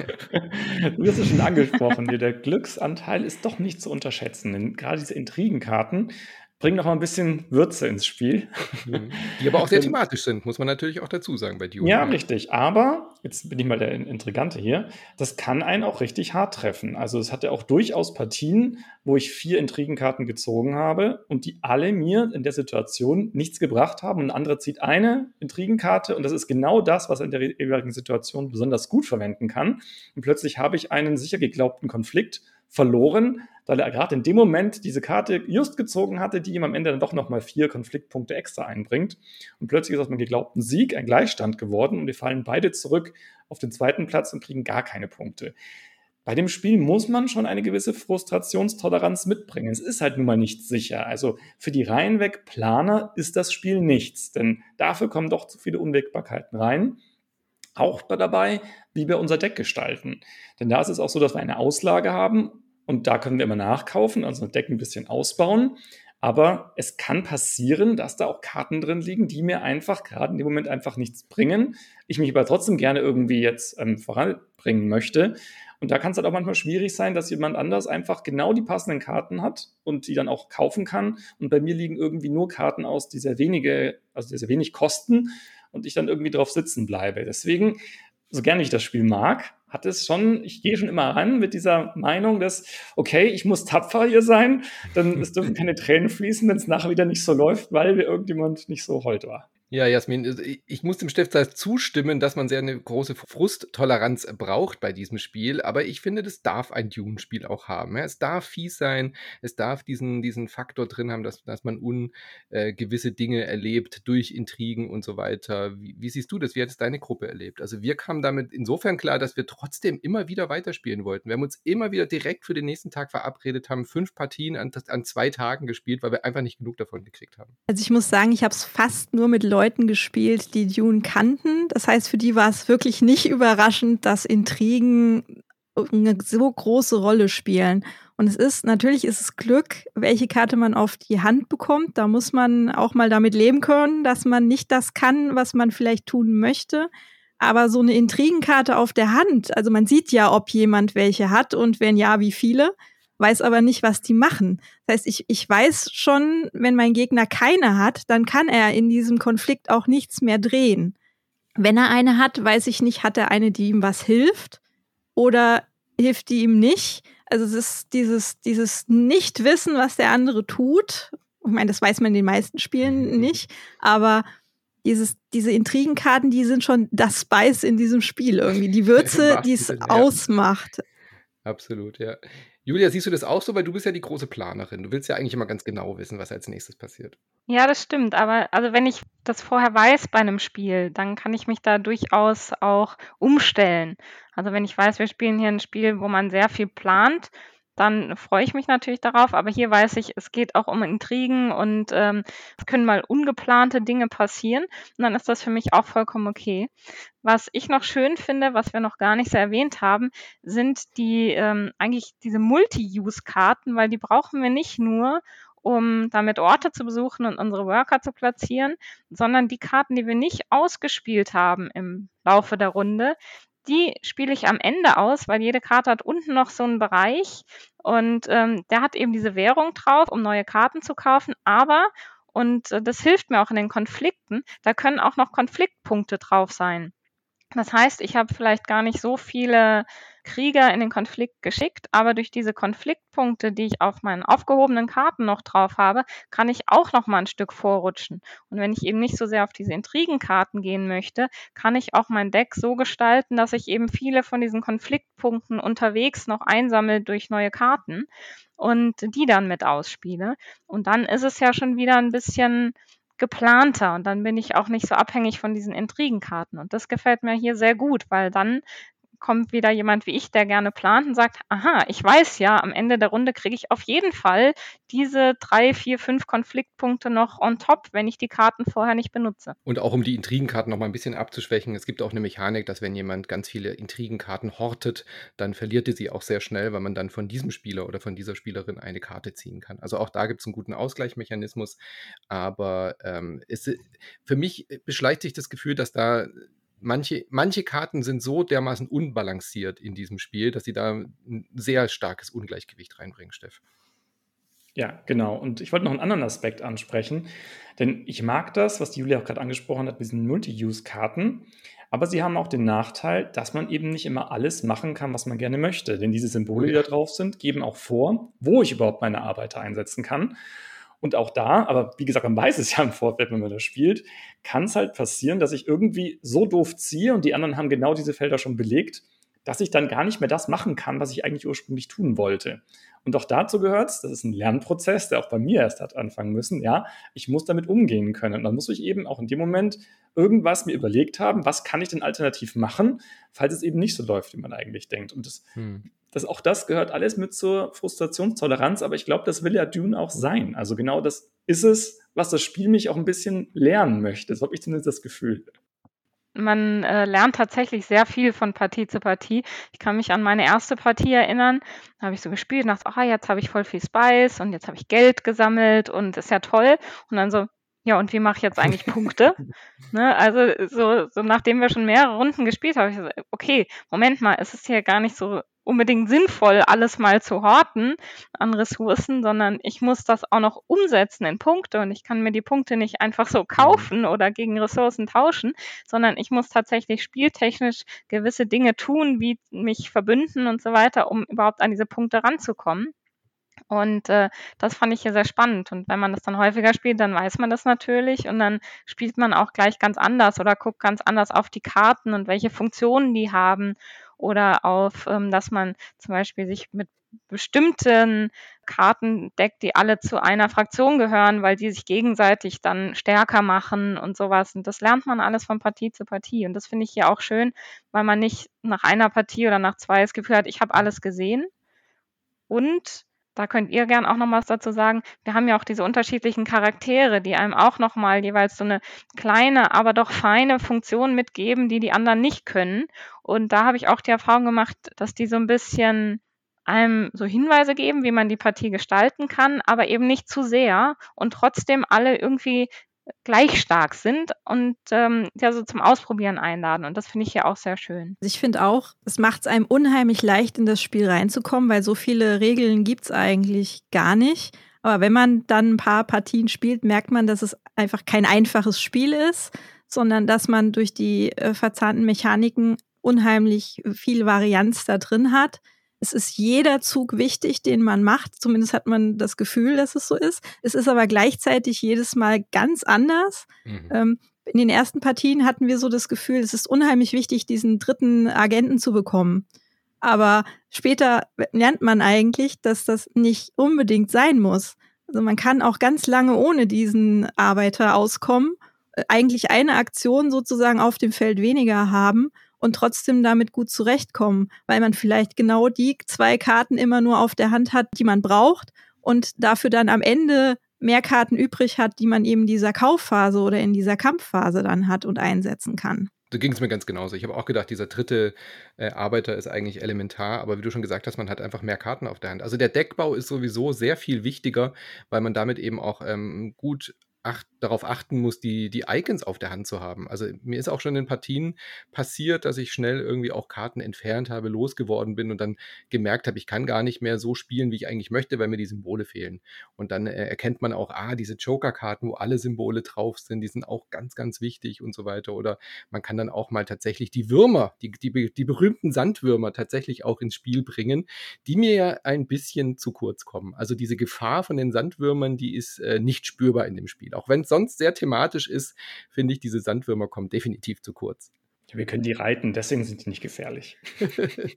du hast es schon angesprochen, der Glücksanteil ist doch nicht zu unterschätzen. Denn gerade diese Intrigenkarten bringen noch mal ein bisschen Würze ins Spiel. Mhm. Die aber auch sehr thematisch sind, muss man natürlich auch dazu sagen bei Dune. Ja, richtig. Aber, jetzt bin ich mal der Intrigante hier, das kann einen auch richtig hart treffen. Also es hatte auch durchaus Partien, wo ich vier Intrigenkarten gezogen habe und die alle mir in der Situation nichts gebracht haben. Und ein anderer zieht eine Intrigenkarte und das ist genau das, was er in der jeweiligen Situation besonders gut verwenden kann. Und plötzlich habe ich einen sicher geglaubten Konflikt verloren, weil er gerade in dem Moment diese Karte just gezogen hatte, die ihm am Ende dann doch nochmal vier Konfliktpunkte extra einbringt. Und plötzlich ist aus einem geglaubten Sieg ein Gleichstand geworden und wir fallen beide zurück auf den zweiten Platz und kriegen gar keine Punkte. Bei dem Spiel muss man schon eine gewisse Frustrationstoleranz mitbringen. Es ist halt nun mal nicht sicher. Also für die reihenweg Planer ist das Spiel nichts, denn dafür kommen doch zu viele Unwägbarkeiten rein auch dabei, wie wir unser Deck gestalten. Denn da ist es auch so, dass wir eine Auslage haben und da können wir immer nachkaufen, also Deck ein bisschen ausbauen. Aber es kann passieren, dass da auch Karten drin liegen, die mir einfach gerade in dem Moment einfach nichts bringen. Ich mich aber trotzdem gerne irgendwie jetzt ähm, voranbringen möchte. Und da kann es halt auch manchmal schwierig sein, dass jemand anders einfach genau die passenden Karten hat und die dann auch kaufen kann. Und bei mir liegen irgendwie nur Karten aus, die sehr wenige, also die sehr wenig kosten und ich dann irgendwie drauf sitzen bleibe. Deswegen, so gerne ich das Spiel mag, hat es schon, ich gehe schon immer ran mit dieser Meinung, dass, okay, ich muss tapfer hier sein, dann es dürfen keine Tränen fließen, wenn es nachher wieder nicht so läuft, weil irgendjemand nicht so hold war. Ja, Jasmin, also ich muss dem Stifter zustimmen, dass man sehr eine große Frusttoleranz braucht bei diesem Spiel, aber ich finde, das darf ein Dune-Spiel auch haben. Es darf fies sein, es darf diesen, diesen Faktor drin haben, dass, dass man ungewisse äh, Dinge erlebt durch Intrigen und so weiter. Wie, wie, siehst du das? Wie hat es deine Gruppe erlebt? Also wir kamen damit insofern klar, dass wir trotzdem immer wieder weiterspielen wollten. Wir haben uns immer wieder direkt für den nächsten Tag verabredet, haben fünf Partien an, an zwei Tagen gespielt, weil wir einfach nicht genug davon gekriegt haben. Also ich muss sagen, ich habe es fast nur mit Leuten Leuten gespielt, die Dune kannten. Das heißt, für die war es wirklich nicht überraschend, dass Intrigen eine so große Rolle spielen. Und es ist, natürlich ist es Glück, welche Karte man auf die Hand bekommt. Da muss man auch mal damit leben können, dass man nicht das kann, was man vielleicht tun möchte. Aber so eine Intrigenkarte auf der Hand, also man sieht ja, ob jemand welche hat und wenn ja, wie viele weiß aber nicht, was die machen. Das heißt, ich, ich weiß schon, wenn mein Gegner keine hat, dann kann er in diesem Konflikt auch nichts mehr drehen. Wenn er eine hat, weiß ich nicht, hat er eine, die ihm was hilft oder hilft die ihm nicht. Also es ist dieses, dieses Nicht-Wissen, was der andere tut. Ich meine, das weiß man in den meisten Spielen nicht, aber dieses, diese Intrigenkarten, die sind schon das Spice in diesem Spiel irgendwie. Die Würze, die es ausmacht. Absolut, ja. Julia, siehst du das auch so? Weil du bist ja die große Planerin. Du willst ja eigentlich immer ganz genau wissen, was als nächstes passiert. Ja, das stimmt. Aber also wenn ich das vorher weiß bei einem Spiel, dann kann ich mich da durchaus auch umstellen. Also wenn ich weiß, wir spielen hier ein Spiel, wo man sehr viel plant, dann freue ich mich natürlich darauf. Aber hier weiß ich, es geht auch um Intrigen und ähm, es können mal ungeplante Dinge passieren. Und dann ist das für mich auch vollkommen okay. Was ich noch schön finde, was wir noch gar nicht so erwähnt haben, sind die ähm, eigentlich diese Multi-Use-Karten, weil die brauchen wir nicht nur, um damit Orte zu besuchen und unsere Worker zu platzieren, sondern die Karten, die wir nicht ausgespielt haben im Laufe der Runde, die spiele ich am Ende aus, weil jede Karte hat unten noch so einen Bereich und ähm, der hat eben diese Währung drauf, um neue Karten zu kaufen. Aber, und äh, das hilft mir auch in den Konflikten, da können auch noch Konfliktpunkte drauf sein. Das heißt, ich habe vielleicht gar nicht so viele Krieger in den Konflikt geschickt, aber durch diese Konfliktpunkte, die ich auf meinen aufgehobenen Karten noch drauf habe, kann ich auch noch mal ein Stück vorrutschen. Und wenn ich eben nicht so sehr auf diese Intrigenkarten gehen möchte, kann ich auch mein Deck so gestalten, dass ich eben viele von diesen Konfliktpunkten unterwegs noch einsammle durch neue Karten und die dann mit ausspiele. Und dann ist es ja schon wieder ein bisschen geplanter und dann bin ich auch nicht so abhängig von diesen Intrigenkarten. Und das gefällt mir hier sehr gut, weil dann kommt wieder jemand wie ich, der gerne plant und sagt, aha, ich weiß ja, am Ende der Runde kriege ich auf jeden Fall diese drei, vier, fünf Konfliktpunkte noch on top, wenn ich die Karten vorher nicht benutze. Und auch um die Intrigenkarten noch mal ein bisschen abzuschwächen, es gibt auch eine Mechanik, dass wenn jemand ganz viele Intrigenkarten hortet, dann verliert er sie auch sehr schnell, weil man dann von diesem Spieler oder von dieser Spielerin eine Karte ziehen kann. Also auch da gibt es einen guten Ausgleichsmechanismus, aber ähm, es, für mich beschleicht sich das Gefühl, dass da manche, manche Karten sind so dermaßen unbalanciert in diesem Spiel, dass sie da ein sehr starkes Ungleichgewicht reinbringen, Steff. Ja, genau. Und ich wollte noch einen anderen Aspekt ansprechen, denn ich mag das, was die Julia auch gerade angesprochen hat, mit diesen Multi-Use-Karten. Aber sie haben auch den Nachteil, dass man eben nicht immer alles machen kann, was man gerne möchte. Denn diese Symbole, die da drauf sind, geben auch vor, wo ich überhaupt meine Arbeiter einsetzen kann. Und auch da, aber wie gesagt, man weiß es ja im Vorfeld, wenn man das spielt, kann es halt passieren, dass ich irgendwie so doof ziehe und die anderen haben genau diese Felder schon belegt, dass ich dann gar nicht mehr das machen kann, was ich eigentlich ursprünglich tun wollte. Und auch dazu gehört es, das ist ein Lernprozess, der auch bei mir erst hat anfangen müssen, ja, ich muss damit umgehen können. Und dann muss ich eben auch in dem Moment irgendwas mir überlegt haben, was kann ich denn alternativ machen, falls es eben nicht so läuft, wie man eigentlich denkt. Und das, hm. das auch das gehört alles mit zur Frustrationstoleranz, aber ich glaube, das will ja Dune auch sein. Also genau das ist es, was das Spiel mich auch ein bisschen lernen möchte. So habe ich zumindest das Gefühl. Man äh, lernt tatsächlich sehr viel von Partie zu Partie. Ich kann mich an meine erste Partie erinnern. Da habe ich so gespielt und dachte, ah, jetzt habe ich voll viel Spice und jetzt habe ich Geld gesammelt und ist ja toll. Und dann so, ja, und wie mache ich jetzt eigentlich Punkte? ne, also so, so nachdem wir schon mehrere Runden gespielt haben, ich so, okay, Moment mal, es ist hier gar nicht so unbedingt sinnvoll, alles mal zu horten an Ressourcen, sondern ich muss das auch noch umsetzen in Punkte und ich kann mir die Punkte nicht einfach so kaufen oder gegen Ressourcen tauschen, sondern ich muss tatsächlich spieltechnisch gewisse Dinge tun, wie mich verbünden und so weiter, um überhaupt an diese Punkte ranzukommen. Und äh, das fand ich hier sehr spannend. Und wenn man das dann häufiger spielt, dann weiß man das natürlich und dann spielt man auch gleich ganz anders oder guckt ganz anders auf die Karten und welche Funktionen die haben oder auf, ähm, dass man zum Beispiel sich mit bestimmten Karten deckt, die alle zu einer Fraktion gehören, weil die sich gegenseitig dann stärker machen und sowas. Und das lernt man alles von Partie zu Partie. Und das finde ich hier auch schön, weil man nicht nach einer Partie oder nach zwei das Gefühl hat, ich habe alles gesehen. Und da könnt ihr gern auch noch was dazu sagen. Wir haben ja auch diese unterschiedlichen Charaktere, die einem auch noch mal jeweils so eine kleine, aber doch feine Funktion mitgeben, die die anderen nicht können. Und da habe ich auch die Erfahrung gemacht, dass die so ein bisschen einem so Hinweise geben, wie man die Partie gestalten kann, aber eben nicht zu sehr und trotzdem alle irgendwie gleich stark sind und ähm, ja so zum Ausprobieren einladen. Und das finde ich ja auch sehr schön. Ich finde auch, es macht es einem unheimlich leicht, in das Spiel reinzukommen, weil so viele Regeln gibt es eigentlich gar nicht. Aber wenn man dann ein paar Partien spielt, merkt man, dass es einfach kein einfaches Spiel ist, sondern dass man durch die äh, verzahnten Mechaniken unheimlich viel Varianz da drin hat es ist jeder Zug wichtig, den man macht. Zumindest hat man das Gefühl, dass es so ist. Es ist aber gleichzeitig jedes Mal ganz anders. Mhm. Ähm, in den ersten Partien hatten wir so das Gefühl, es ist unheimlich wichtig, diesen dritten Agenten zu bekommen. Aber später lernt man eigentlich, dass das nicht unbedingt sein muss. Also man kann auch ganz lange ohne diesen Arbeiter auskommen, äh, eigentlich eine Aktion sozusagen auf dem Feld weniger haben und trotzdem damit gut zurechtkommen, weil man vielleicht genau die zwei Karten immer nur auf der Hand hat, die man braucht und dafür dann am Ende mehr Karten übrig hat, die man eben in dieser Kaufphase oder in dieser Kampfphase dann hat und einsetzen kann. So ging es mir ganz genauso. Ich habe auch gedacht, dieser dritte äh, Arbeiter ist eigentlich elementar, aber wie du schon gesagt hast, man hat einfach mehr Karten auf der Hand. Also der Deckbau ist sowieso sehr viel wichtiger, weil man damit eben auch ähm, gut acht, darauf achten muss, die, die Icons auf der Hand zu haben. Also mir ist auch schon in Partien passiert, dass ich schnell irgendwie auch Karten entfernt habe, losgeworden bin und dann gemerkt habe, ich kann gar nicht mehr so spielen, wie ich eigentlich möchte, weil mir die Symbole fehlen. Und dann äh, erkennt man auch, ah, diese Joker-Karten, wo alle Symbole drauf sind, die sind auch ganz, ganz wichtig und so weiter. Oder man kann dann auch mal tatsächlich die Würmer, die, die, die berühmten Sandwürmer tatsächlich auch ins Spiel bringen, die mir ja ein bisschen zu kurz kommen. Also diese Gefahr von den Sandwürmern, die ist äh, nicht spürbar in dem Spiel. Auch wenn es sonst sehr thematisch ist, finde ich, diese Sandwürmer kommen definitiv zu kurz. Wir können die reiten, deswegen sind die nicht gefährlich.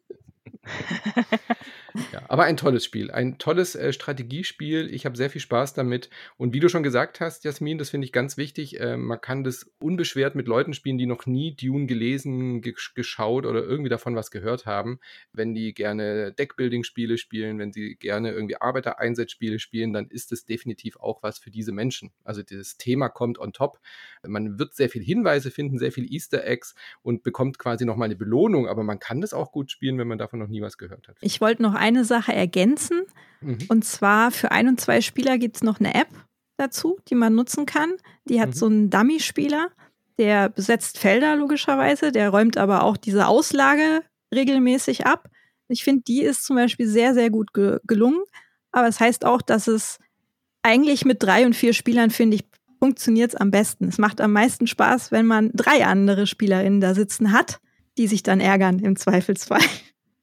Ja, aber ein tolles Spiel, ein tolles äh, Strategiespiel. Ich habe sehr viel Spaß damit. Und wie du schon gesagt hast, Jasmin, das finde ich ganz wichtig. Äh, man kann das unbeschwert mit Leuten spielen, die noch nie Dune gelesen, ge geschaut oder irgendwie davon was gehört haben. Wenn die gerne Deckbuilding-Spiele spielen, wenn sie gerne irgendwie Arbeitereinsatzspiele spielen, dann ist es definitiv auch was für diese Menschen. Also das Thema kommt on top. Man wird sehr viel Hinweise finden, sehr viel Easter Eggs und bekommt quasi nochmal eine Belohnung. Aber man kann das auch gut spielen, wenn man davon noch nie was gehört hat. Ich wollte noch eine Sache ergänzen. Mhm. Und zwar für ein und zwei Spieler gibt es noch eine App dazu, die man nutzen kann. Die hat mhm. so einen Dummy-Spieler, der besetzt Felder logischerweise, der räumt aber auch diese Auslage regelmäßig ab. Ich finde, die ist zum Beispiel sehr, sehr gut ge gelungen. Aber es das heißt auch, dass es eigentlich mit drei und vier Spielern, finde ich, funktioniert es am besten. Es macht am meisten Spaß, wenn man drei andere SpielerInnen da sitzen hat, die sich dann ärgern im Zweifelsfall.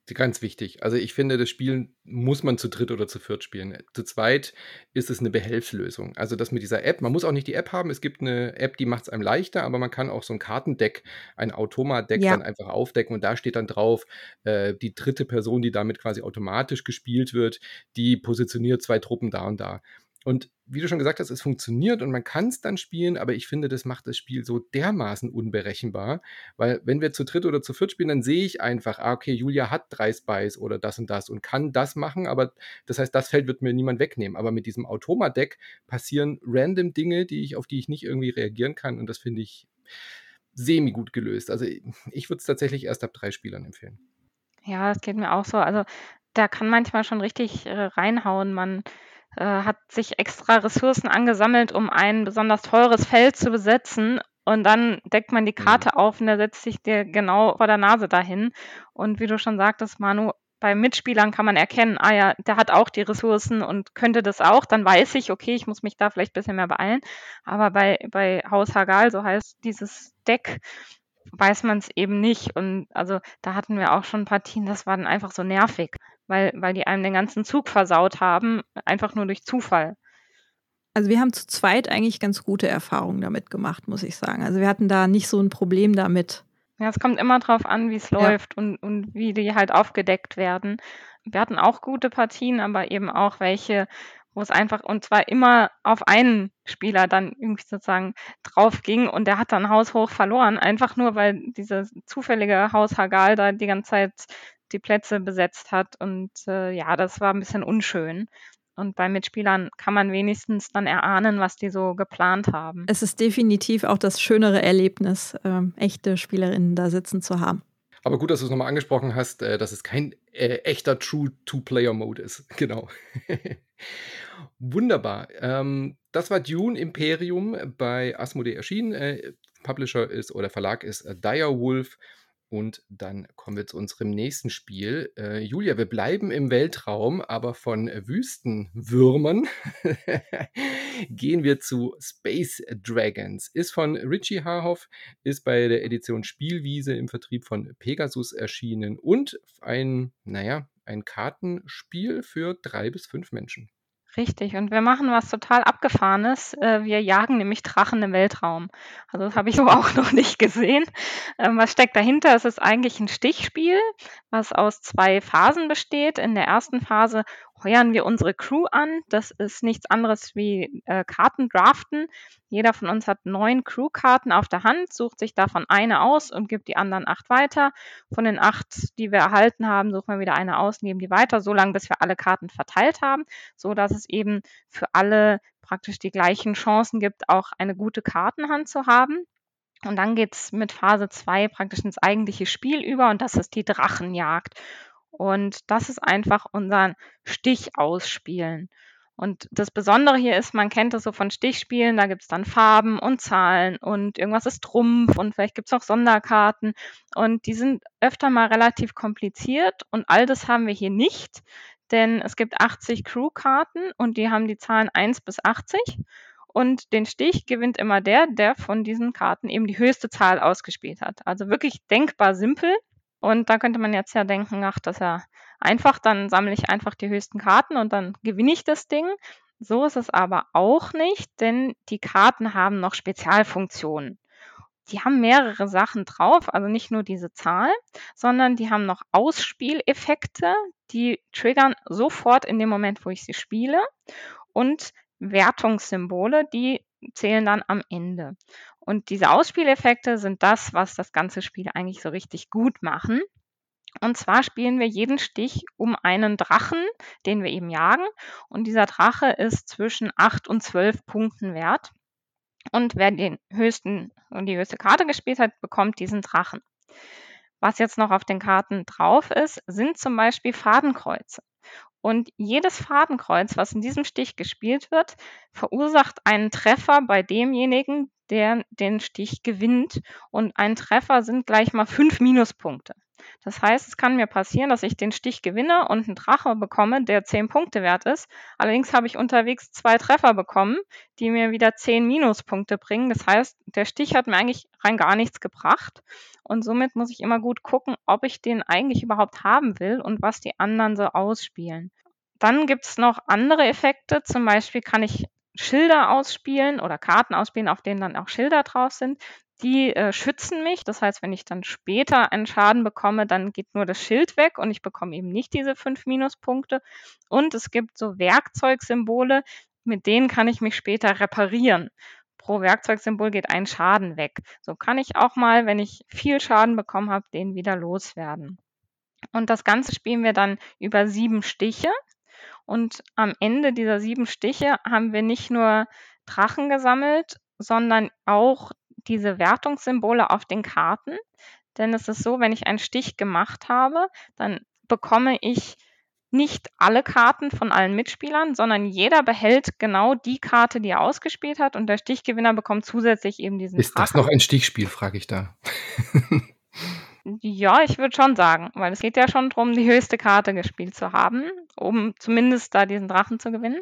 Ganz wichtig. Also ich finde, das Spiel muss man zu dritt oder zu viert spielen. Zu zweit ist es eine Behelfslösung. Also das mit dieser App, man muss auch nicht die App haben. Es gibt eine App, die macht es einem leichter, aber man kann auch so ein Kartendeck, ein Automadeck ja. dann einfach aufdecken und da steht dann drauf, äh, die dritte Person, die damit quasi automatisch gespielt wird, die positioniert zwei Truppen da und da. Und wie du schon gesagt hast, es funktioniert und man kann es dann spielen, aber ich finde, das macht das Spiel so dermaßen unberechenbar, weil wenn wir zu dritt oder zu viert spielen, dann sehe ich einfach, ah, okay, Julia hat drei Spies oder das und das und kann das machen, aber das heißt, das Feld wird mir niemand wegnehmen. Aber mit diesem Automadeck passieren random Dinge, die ich, auf die ich nicht irgendwie reagieren kann und das finde ich semi gut gelöst. Also ich würde es tatsächlich erst ab drei Spielern empfehlen. Ja, es geht mir auch so. Also da kann manchmal schon richtig äh, reinhauen. Man äh, hat sich extra Ressourcen angesammelt, um ein besonders teures Feld zu besetzen. Und dann deckt man die Karte mhm. auf und der setzt sich dir genau vor der Nase dahin. Und wie du schon sagtest, Manu, bei Mitspielern kann man erkennen, ah ja, der hat auch die Ressourcen und könnte das auch, dann weiß ich, okay, ich muss mich da vielleicht ein bisschen mehr beeilen. Aber bei, bei Haus Hagal, so heißt dieses Deck, weiß man es eben nicht. Und also da hatten wir auch schon Partien, das war dann einfach so nervig, weil, weil die einem den ganzen Zug versaut haben, einfach nur durch Zufall. Also wir haben zu zweit eigentlich ganz gute Erfahrungen damit gemacht, muss ich sagen. Also wir hatten da nicht so ein Problem damit. Ja, es kommt immer drauf an, wie es ja. läuft und, und wie die halt aufgedeckt werden. Wir hatten auch gute Partien, aber eben auch welche, wo es einfach, und zwar immer auf einen Spieler dann irgendwie sozusagen drauf ging und der hat dann haushoch verloren, einfach nur, weil dieses zufällige Haus Hagal da die ganze Zeit die Plätze besetzt hat. Und äh, ja, das war ein bisschen unschön. Und bei Mitspielern kann man wenigstens dann erahnen, was die so geplant haben. Es ist definitiv auch das schönere Erlebnis, ähm, echte Spielerinnen da sitzen zu haben. Aber gut, dass du es nochmal angesprochen hast, äh, dass es kein äh, echter True Two-Player-Mode ist. Genau. Wunderbar. Ähm, das war Dune Imperium bei Asmodee erschienen. Äh, Publisher ist oder Verlag ist äh, Direwolf. Und dann kommen wir zu unserem nächsten Spiel. Äh, Julia, wir bleiben im Weltraum, aber von Wüstenwürmern gehen wir zu Space Dragons. Ist von Richie Harhoff, ist bei der Edition Spielwiese im Vertrieb von Pegasus erschienen und ein, naja, ein Kartenspiel für drei bis fünf Menschen. Richtig. Und wir machen was total Abgefahrenes. Äh, wir jagen nämlich Drachen im Weltraum. Also das habe ich so auch noch nicht gesehen. Ähm, was steckt dahinter? Es ist eigentlich ein Stichspiel, was aus zwei Phasen besteht. In der ersten Phase heuern wir unsere Crew an. Das ist nichts anderes wie äh, Karten draften. Jeder von uns hat neun Crew-Karten auf der Hand, sucht sich davon eine aus und gibt die anderen acht weiter. Von den acht, die wir erhalten haben, suchen wir wieder eine aus, geben die weiter, so lange, bis wir alle Karten verteilt haben, so dass es eben für alle praktisch die gleichen Chancen gibt, auch eine gute Kartenhand zu haben. Und dann geht's mit Phase 2 praktisch ins eigentliche Spiel über und das ist die Drachenjagd. Und das ist einfach unser Stich ausspielen. Und das Besondere hier ist, man kennt das so von Stichspielen, da gibt es dann Farben und Zahlen und irgendwas ist Trumpf und vielleicht gibt es auch Sonderkarten. Und die sind öfter mal relativ kompliziert und all das haben wir hier nicht, denn es gibt 80 Crew-Karten und die haben die Zahlen 1 bis 80. Und den Stich gewinnt immer der, der von diesen Karten eben die höchste Zahl ausgespielt hat. Also wirklich denkbar simpel. Und da könnte man jetzt ja denken, ach, das ist ja einfach, dann sammle ich einfach die höchsten Karten und dann gewinne ich das Ding. So ist es aber auch nicht, denn die Karten haben noch Spezialfunktionen. Die haben mehrere Sachen drauf, also nicht nur diese Zahl, sondern die haben noch Ausspieleffekte, die triggern sofort in dem Moment, wo ich sie spiele und Wertungssymbole, die zählen dann am Ende. Und diese Ausspieleffekte sind das, was das ganze Spiel eigentlich so richtig gut machen. Und zwar spielen wir jeden Stich um einen Drachen, den wir eben jagen. Und dieser Drache ist zwischen 8 und 12 Punkten wert. Und wer den höchsten und die höchste Karte gespielt hat, bekommt diesen Drachen. Was jetzt noch auf den Karten drauf ist, sind zum Beispiel Fadenkreuze. Und jedes Fadenkreuz, was in diesem Stich gespielt wird, verursacht einen Treffer bei demjenigen, der den Stich gewinnt. Und ein Treffer sind gleich mal fünf Minuspunkte. Das heißt, es kann mir passieren, dass ich den Stich gewinne und einen Drache bekomme, der zehn Punkte wert ist. Allerdings habe ich unterwegs zwei Treffer bekommen, die mir wieder zehn Minuspunkte bringen. Das heißt, der Stich hat mir eigentlich rein gar nichts gebracht. Und somit muss ich immer gut gucken, ob ich den eigentlich überhaupt haben will und was die anderen so ausspielen. Dann gibt es noch andere Effekte. Zum Beispiel kann ich Schilder ausspielen oder Karten ausspielen, auf denen dann auch Schilder drauf sind. Die äh, schützen mich. Das heißt, wenn ich dann später einen Schaden bekomme, dann geht nur das Schild weg und ich bekomme eben nicht diese fünf Minuspunkte. Und es gibt so Werkzeugsymbole, mit denen kann ich mich später reparieren. Pro Werkzeugsymbol geht ein Schaden weg. So kann ich auch mal, wenn ich viel Schaden bekommen habe, den wieder loswerden. Und das Ganze spielen wir dann über sieben Stiche. Und am Ende dieser sieben Stiche haben wir nicht nur Drachen gesammelt, sondern auch diese Wertungssymbole auf den Karten. Denn es ist so, wenn ich einen Stich gemacht habe, dann bekomme ich nicht alle Karten von allen Mitspielern, sondern jeder behält genau die Karte, die er ausgespielt hat und der Stichgewinner bekommt zusätzlich eben diesen Ist das noch ein Stichspiel, frage ich da. Ja, ich würde schon sagen, weil es geht ja schon darum, die höchste Karte gespielt zu haben, um zumindest da diesen Drachen zu gewinnen.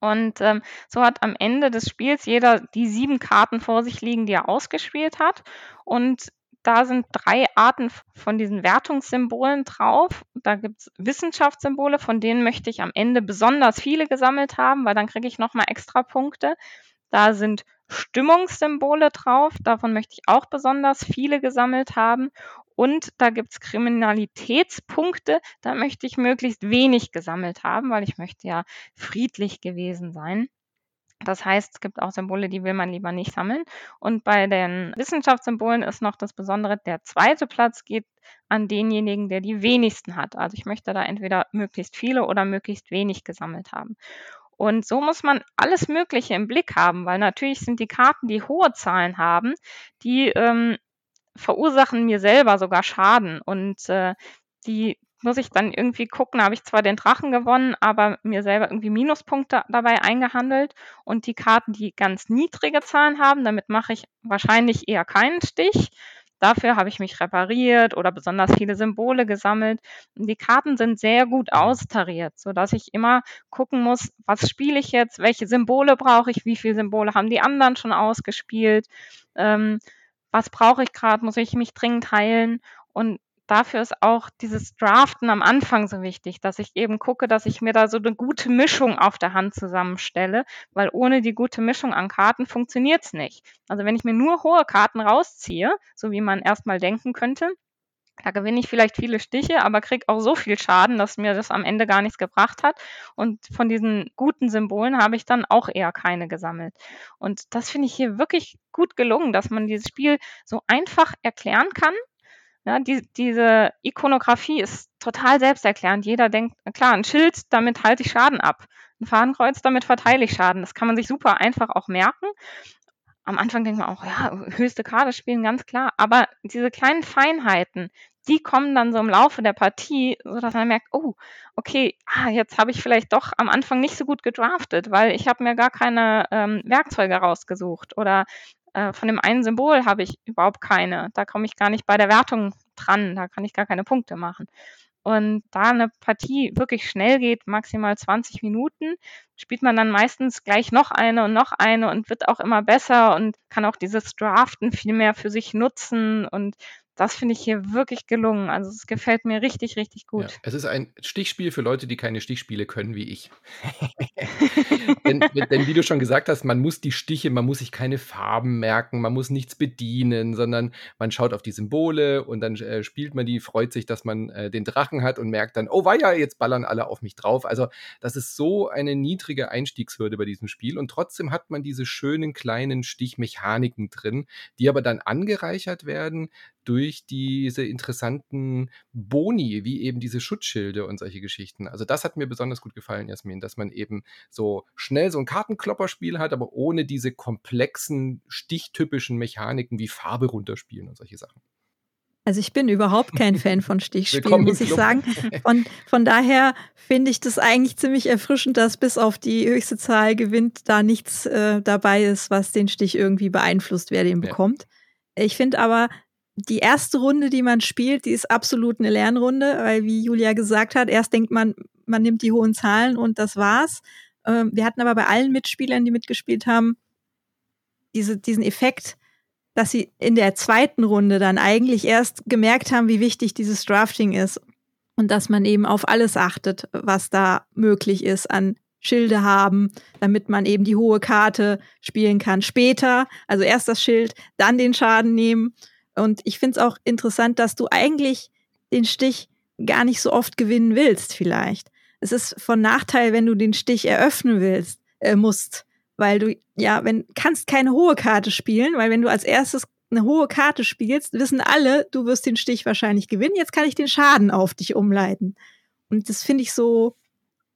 Und ähm, so hat am Ende des Spiels jeder die sieben Karten vor sich liegen, die er ausgespielt hat. Und da sind drei Arten von diesen Wertungssymbolen drauf. Da gibt es Wissenschaftssymbole, von denen möchte ich am Ende besonders viele gesammelt haben, weil dann kriege ich nochmal extra Punkte. Da sind Stimmungssymbole drauf. Davon möchte ich auch besonders viele gesammelt haben. Und da gibt es Kriminalitätspunkte. Da möchte ich möglichst wenig gesammelt haben, weil ich möchte ja friedlich gewesen sein. Das heißt, es gibt auch Symbole, die will man lieber nicht sammeln. Und bei den Wissenschaftssymbolen ist noch das Besondere, der zweite Platz geht an denjenigen, der die wenigsten hat. Also ich möchte da entweder möglichst viele oder möglichst wenig gesammelt haben. Und so muss man alles Mögliche im Blick haben, weil natürlich sind die Karten, die hohe Zahlen haben, die ähm, verursachen mir selber sogar Schaden. Und äh, die muss ich dann irgendwie gucken, habe ich zwar den Drachen gewonnen, aber mir selber irgendwie Minuspunkte dabei eingehandelt. Und die Karten, die ganz niedrige Zahlen haben, damit mache ich wahrscheinlich eher keinen Stich. Dafür habe ich mich repariert oder besonders viele Symbole gesammelt. Die Karten sind sehr gut austariert, sodass ich immer gucken muss, was spiele ich jetzt, welche Symbole brauche ich, wie viele Symbole haben die anderen schon ausgespielt, ähm, was brauche ich gerade, muss ich mich dringend heilen. Und dafür ist auch dieses Draften am Anfang so wichtig, dass ich eben gucke, dass ich mir da so eine gute Mischung auf der Hand zusammenstelle, weil ohne die gute Mischung an Karten funktioniert es nicht. Also wenn ich mir nur hohe Karten rausziehe, so wie man erstmal denken könnte, da gewinne ich vielleicht viele Stiche, aber kriege auch so viel Schaden, dass mir das am Ende gar nichts gebracht hat. Und von diesen guten Symbolen habe ich dann auch eher keine gesammelt. Und das finde ich hier wirklich gut gelungen, dass man dieses Spiel so einfach erklären kann ja, die, diese Ikonografie ist total selbsterklärend. Jeder denkt, klar, ein Schild, damit halte ich Schaden ab. Ein Fahnenkreuz, damit verteile ich Schaden. Das kann man sich super einfach auch merken. Am Anfang denkt man auch, ja, höchste Karte spielen, ganz klar. Aber diese kleinen Feinheiten, die kommen dann so im Laufe der Partie, sodass man merkt, oh, okay, ah, jetzt habe ich vielleicht doch am Anfang nicht so gut gedraftet, weil ich habe mir gar keine ähm, Werkzeuge rausgesucht oder äh, von dem einen Symbol habe ich überhaupt keine. Da komme ich gar nicht bei der Wertung dran. Da kann ich gar keine Punkte machen. Und da eine Partie wirklich schnell geht, maximal 20 Minuten, spielt man dann meistens gleich noch eine und noch eine und wird auch immer besser und kann auch dieses Draften viel mehr für sich nutzen und das finde ich hier wirklich gelungen. Also es gefällt mir richtig, richtig gut. Ja, es ist ein Stichspiel für Leute, die keine Stichspiele können wie ich. denn, denn, wie du schon gesagt hast, man muss die Stiche, man muss sich keine Farben merken, man muss nichts bedienen, sondern man schaut auf die Symbole und dann äh, spielt man die, freut sich, dass man äh, den Drachen hat und merkt dann, oh weia, jetzt ballern alle auf mich drauf. Also das ist so eine niedrige Einstiegshürde bei diesem Spiel und trotzdem hat man diese schönen kleinen Stichmechaniken drin, die aber dann angereichert werden durch diese interessanten Boni, wie eben diese Schutzschilde und solche Geschichten. Also das hat mir besonders gut gefallen, Jasmin, dass man eben so schnell so ein Kartenklopperspiel hat, aber ohne diese komplexen, stichtypischen Mechaniken wie Farbe runterspielen und solche Sachen. Also ich bin überhaupt kein Fan von Stichspielen, muss ich sagen. Und von daher finde ich das eigentlich ziemlich erfrischend, dass bis auf die höchste Zahl gewinnt, da nichts äh, dabei ist, was den Stich irgendwie beeinflusst, wer den bekommt. Ja. Ich finde aber, die erste Runde, die man spielt, die ist absolut eine Lernrunde, weil wie Julia gesagt hat, erst denkt man, man nimmt die hohen Zahlen und das war's. Ähm, wir hatten aber bei allen Mitspielern, die mitgespielt haben, diese, diesen Effekt, dass sie in der zweiten Runde dann eigentlich erst gemerkt haben, wie wichtig dieses Drafting ist und dass man eben auf alles achtet, was da möglich ist an Schilde haben, damit man eben die hohe Karte spielen kann. Später, also erst das Schild, dann den Schaden nehmen und ich finde es auch interessant, dass du eigentlich den Stich gar nicht so oft gewinnen willst, vielleicht. Es ist von Nachteil, wenn du den Stich eröffnen willst, äh, musst, weil du, ja, wenn, kannst keine hohe Karte spielen, weil wenn du als erstes eine hohe Karte spielst, wissen alle, du wirst den Stich wahrscheinlich gewinnen. Jetzt kann ich den Schaden auf dich umleiten. Und das finde ich so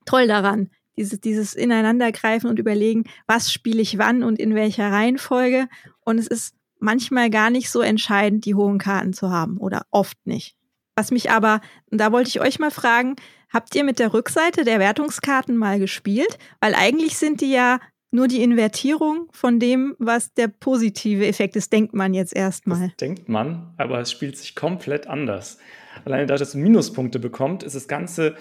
toll daran. Dieses, dieses Ineinandergreifen und überlegen, was spiele ich wann und in welcher Reihenfolge. Und es ist manchmal gar nicht so entscheidend, die hohen Karten zu haben oder oft nicht. Was mich aber, da wollte ich euch mal fragen, habt ihr mit der Rückseite der Wertungskarten mal gespielt? Weil eigentlich sind die ja nur die Invertierung von dem, was der positive Effekt ist, denkt man jetzt erstmal. Das denkt man, aber es spielt sich komplett anders. Alleine dadurch, dass es Minuspunkte bekommt, ist das Ganze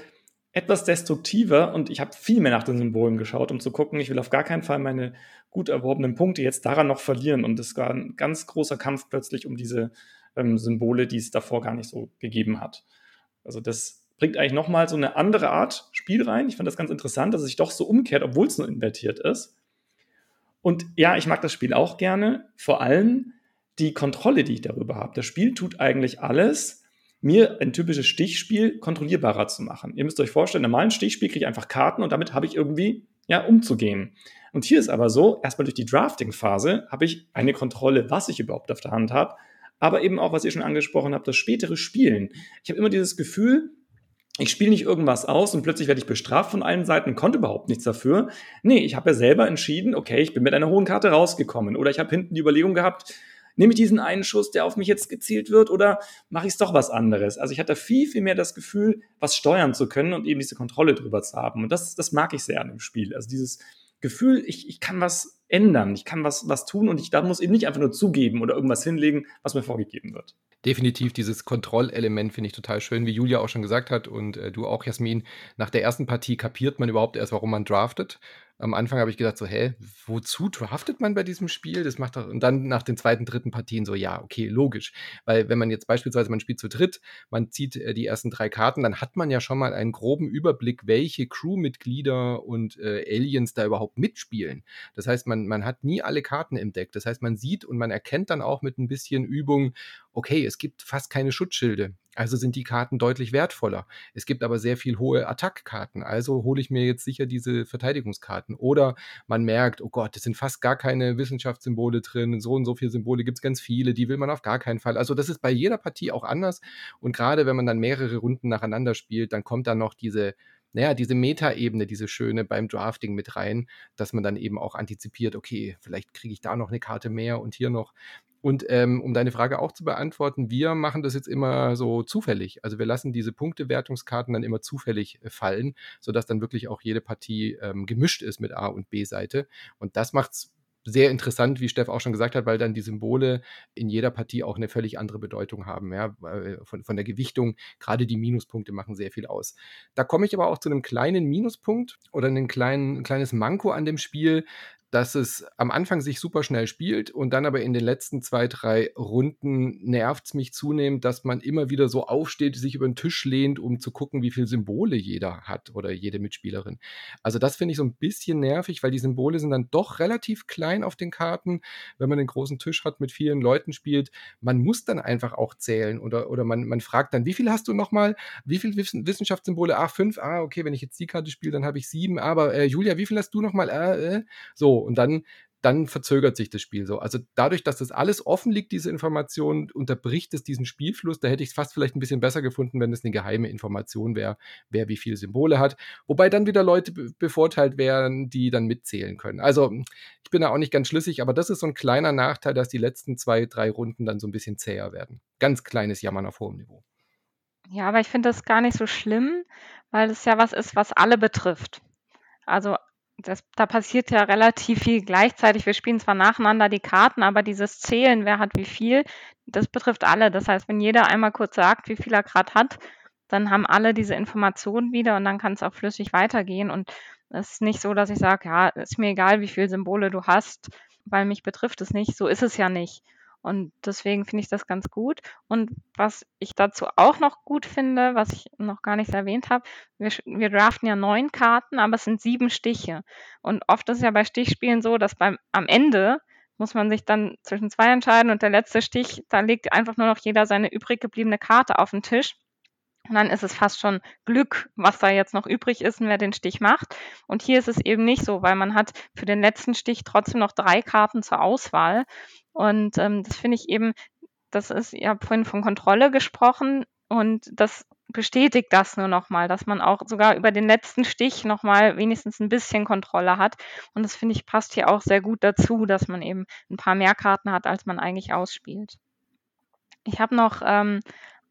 etwas destruktiver und ich habe viel mehr nach den Symbolen geschaut, um zu gucken, ich will auf gar keinen Fall meine gut erworbenen Punkte jetzt daran noch verlieren. Und es war ein ganz großer Kampf plötzlich um diese ähm, Symbole, die es davor gar nicht so gegeben hat. Also das bringt eigentlich nochmal so eine andere Art Spiel rein. Ich fand das ganz interessant, dass es sich doch so umkehrt, obwohl es nur invertiert ist. Und ja, ich mag das Spiel auch gerne, vor allem die Kontrolle, die ich darüber habe. Das Spiel tut eigentlich alles, mir ein typisches Stichspiel kontrollierbarer zu machen. Ihr müsst euch vorstellen, im normalen Stichspiel kriege ich einfach Karten und damit habe ich irgendwie ja umzugehen. Und hier ist aber so, erstmal durch die Drafting-Phase habe ich eine Kontrolle, was ich überhaupt auf der Hand habe, aber eben auch, was ihr schon angesprochen habt, das spätere Spielen. Ich habe immer dieses Gefühl, ich spiele nicht irgendwas aus und plötzlich werde ich bestraft von allen Seiten, konnte überhaupt nichts dafür. Nee, ich habe ja selber entschieden, okay, ich bin mit einer hohen Karte rausgekommen. Oder ich habe hinten die Überlegung gehabt, nehme ich diesen einen Schuss, der auf mich jetzt gezielt wird, oder mache ich es doch was anderes? Also ich hatte viel, viel mehr das Gefühl, was steuern zu können und eben diese Kontrolle drüber zu haben. Und das, das mag ich sehr an dem Spiel. Also dieses Gefühl, ich, ich kann was ändern, ich kann was, was tun und ich da muss eben nicht einfach nur zugeben oder irgendwas hinlegen, was mir vorgegeben wird definitiv dieses Kontrollelement finde ich total schön, wie Julia auch schon gesagt hat und äh, du auch, Jasmin. Nach der ersten Partie kapiert man überhaupt erst, warum man draftet. Am Anfang habe ich gedacht so, hä, wozu draftet man bei diesem Spiel? Das macht doch, und dann nach den zweiten, dritten Partien so, ja, okay, logisch. Weil wenn man jetzt beispielsweise, man spielt zu dritt, man zieht äh, die ersten drei Karten, dann hat man ja schon mal einen groben Überblick, welche Crewmitglieder und äh, Aliens da überhaupt mitspielen. Das heißt, man, man hat nie alle Karten im Deck. Das heißt, man sieht und man erkennt dann auch mit ein bisschen Übung, okay, es gibt fast keine Schutzschilde. Also sind die Karten deutlich wertvoller. Es gibt aber sehr viel hohe Attackkarten. Also hole ich mir jetzt sicher diese Verteidigungskarten. Oder man merkt, oh Gott, es sind fast gar keine Wissenschaftssymbole drin. So und so viele Symbole gibt es ganz viele. Die will man auf gar keinen Fall. Also das ist bei jeder Partie auch anders. Und gerade wenn man dann mehrere Runden nacheinander spielt, dann kommt dann noch diese naja, diese Metaebene, diese schöne beim Drafting mit rein, dass man dann eben auch antizipiert, okay, vielleicht kriege ich da noch eine Karte mehr und hier noch. Und ähm, um deine Frage auch zu beantworten, wir machen das jetzt immer so zufällig. Also wir lassen diese Punktewertungskarten dann immer zufällig äh, fallen, sodass dann wirklich auch jede Partie ähm, gemischt ist mit A- und B-Seite. Und das macht es sehr interessant, wie Steff auch schon gesagt hat, weil dann die Symbole in jeder Partie auch eine völlig andere Bedeutung haben. Ja, von, von der Gewichtung, gerade die Minuspunkte machen sehr viel aus. Da komme ich aber auch zu einem kleinen Minuspunkt oder ein kleinen, kleines Manko an dem Spiel dass es am Anfang sich super schnell spielt und dann aber in den letzten zwei, drei Runden nervt es mich zunehmend, dass man immer wieder so aufsteht, sich über den Tisch lehnt, um zu gucken, wie viele Symbole jeder hat oder jede Mitspielerin. Also das finde ich so ein bisschen nervig, weil die Symbole sind dann doch relativ klein auf den Karten, wenn man den großen Tisch hat, mit vielen Leuten spielt. Man muss dann einfach auch zählen oder, oder man, man fragt dann, wie viel hast du nochmal? Wie viele Wissenschaftssymbole? Ah, fünf. Ah, okay, wenn ich jetzt die Karte spiele, dann habe ich sieben. Aber äh, Julia, wie viel hast du nochmal? Äh, äh. So, und dann, dann verzögert sich das Spiel so. Also dadurch, dass das alles offen liegt, diese Information, unterbricht es diesen Spielfluss. Da hätte ich es fast vielleicht ein bisschen besser gefunden, wenn es eine geheime Information wäre, wer wie viele Symbole hat. Wobei dann wieder Leute bevorteilt wären, die dann mitzählen können. Also ich bin da auch nicht ganz schlüssig, aber das ist so ein kleiner Nachteil, dass die letzten zwei, drei Runden dann so ein bisschen zäher werden. Ganz kleines Jammern auf hohem Niveau. Ja, aber ich finde das gar nicht so schlimm, weil es ja was ist, was alle betrifft. Also das, da passiert ja relativ viel gleichzeitig. Wir spielen zwar nacheinander die Karten, aber dieses Zählen, wer hat wie viel, das betrifft alle. Das heißt, wenn jeder einmal kurz sagt, wie viel er gerade hat, dann haben alle diese Informationen wieder und dann kann es auch flüssig weitergehen. Und es ist nicht so, dass ich sage, ja, ist mir egal, wie viele Symbole du hast, weil mich betrifft es nicht. So ist es ja nicht. Und deswegen finde ich das ganz gut. Und was ich dazu auch noch gut finde, was ich noch gar nicht erwähnt habe, wir, wir draften ja neun Karten, aber es sind sieben Stiche. Und oft ist es ja bei Stichspielen so, dass beim am Ende muss man sich dann zwischen zwei entscheiden und der letzte Stich, da legt einfach nur noch jeder seine übrig gebliebene Karte auf den Tisch. Und dann ist es fast schon Glück, was da jetzt noch übrig ist und wer den Stich macht. Und hier ist es eben nicht so, weil man hat für den letzten Stich trotzdem noch drei Karten zur Auswahl. Und ähm, das finde ich eben, das ist, ja vorhin von Kontrolle gesprochen und das bestätigt das nur nochmal, dass man auch sogar über den letzten Stich nochmal wenigstens ein bisschen Kontrolle hat. Und das finde ich passt hier auch sehr gut dazu, dass man eben ein paar mehr Karten hat, als man eigentlich ausspielt. Ich habe noch ähm,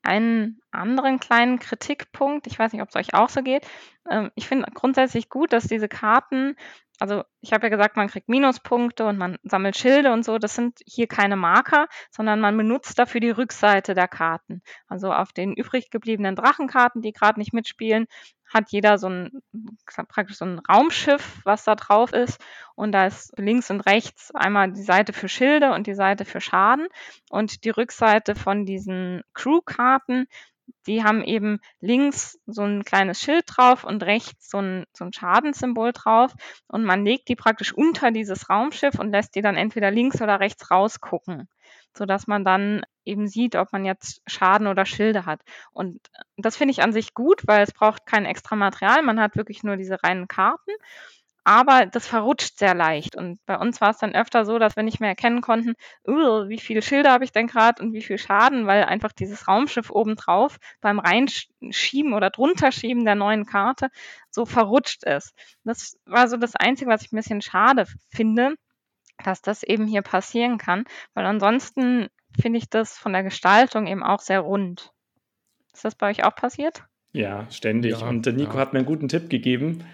einen anderen kleinen Kritikpunkt. Ich weiß nicht, ob es euch auch so geht. Ähm, ich finde grundsätzlich gut, dass diese Karten also ich habe ja gesagt, man kriegt Minuspunkte und man sammelt Schilde und so. Das sind hier keine Marker, sondern man benutzt dafür die Rückseite der Karten. Also auf den übrig gebliebenen Drachenkarten, die gerade nicht mitspielen, hat jeder so ein praktisch so ein Raumschiff, was da drauf ist. Und da ist links und rechts einmal die Seite für Schilde und die Seite für Schaden. Und die Rückseite von diesen Crew-Karten, die haben eben links so ein kleines Schild drauf und rechts so ein, so ein Schadenssymbol drauf. Und man legt die praktisch unter dieses Raumschiff und lässt die dann entweder links oder rechts rausgucken, sodass man dann eben sieht, ob man jetzt Schaden oder Schilde hat. Und das finde ich an sich gut, weil es braucht kein extra Material. Man hat wirklich nur diese reinen Karten aber das verrutscht sehr leicht. Und bei uns war es dann öfter so, dass wir nicht mehr erkennen konnten, wie viele Schilder habe ich denn gerade und wie viel Schaden, weil einfach dieses Raumschiff obendrauf beim Reinschieben oder drunterschieben der neuen Karte so verrutscht ist. Das war so das Einzige, was ich ein bisschen schade finde, dass das eben hier passieren kann, weil ansonsten finde ich das von der Gestaltung eben auch sehr rund. Ist das bei euch auch passiert? Ja, ständig. Ja, und der Nico ja. hat mir einen guten Tipp gegeben.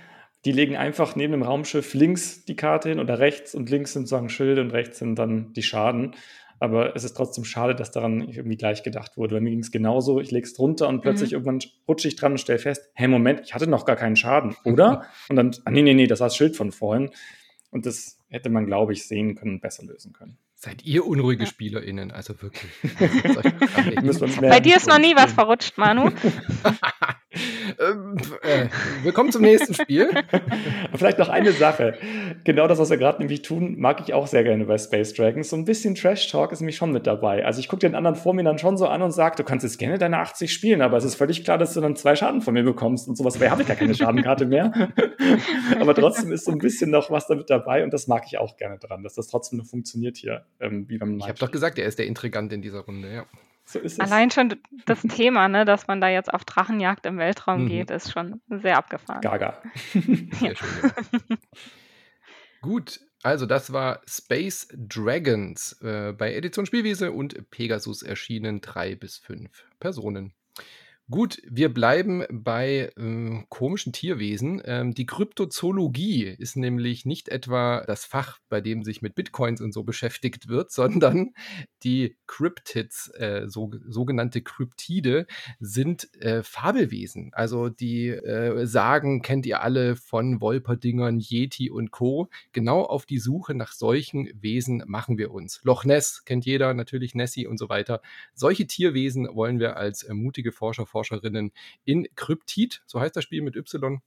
Die legen einfach neben dem Raumschiff links die Karte hin oder rechts und links sind sozusagen Schilde und rechts sind dann die Schaden. Aber es ist trotzdem schade, dass daran irgendwie gleich gedacht wurde. Bei mir ging es genauso. Ich lege es drunter und plötzlich mhm. irgendwann rutsche ich dran und stelle fest, hey, Moment, ich hatte noch gar keinen Schaden, oder? und dann, ah, nee, nee, nee, das war das Schild von vorhin. Und das hätte man, glaube ich, sehen können und besser lösen können. Seid ihr unruhige ja. SpielerInnen, also wirklich. Bei dir ist noch nie was verrutscht, Manu. ähm, äh, willkommen zum nächsten Spiel. Vielleicht noch eine Sache. Genau das, was wir gerade nämlich tun, mag ich auch sehr gerne bei Space Dragons. So ein bisschen Trash-Talk ist nämlich schon mit dabei. Also ich gucke den anderen vor mir dann schon so an und sage, du kannst jetzt gerne deine 80 spielen, aber es ist völlig klar, dass du dann zwei Schaden von mir bekommst und sowas. Weil habe ich gar keine Schadenkarte mehr. aber trotzdem ist so ein bisschen noch was damit dabei und das mag ich auch gerne dran, dass das trotzdem noch funktioniert hier ähm, wie beim Ich habe doch gesagt, er ist der Intrigant in dieser Runde, ja. So Allein schon das Thema, ne, dass man da jetzt auf Drachenjagd im Weltraum mhm. geht, ist schon sehr abgefahren. Gaga. Sehr schön, ja. Gut, also das war Space Dragons äh, bei Edition Spielwiese und Pegasus erschienen drei bis fünf Personen. Gut, wir bleiben bei äh, komischen Tierwesen. Ähm, die Kryptozoologie ist nämlich nicht etwa das Fach, bei dem sich mit Bitcoins und so beschäftigt wird, sondern die Cryptids, äh, so, sogenannte Kryptide, sind äh, Fabelwesen. Also die äh, Sagen kennt ihr alle von Wolperdingern, Yeti und Co. Genau auf die Suche nach solchen Wesen machen wir uns. Loch Ness kennt jeder, natürlich Nessie und so weiter. Solche Tierwesen wollen wir als äh, mutige Forscher Forscherinnen in Kryptid, so heißt das Spiel mit Y,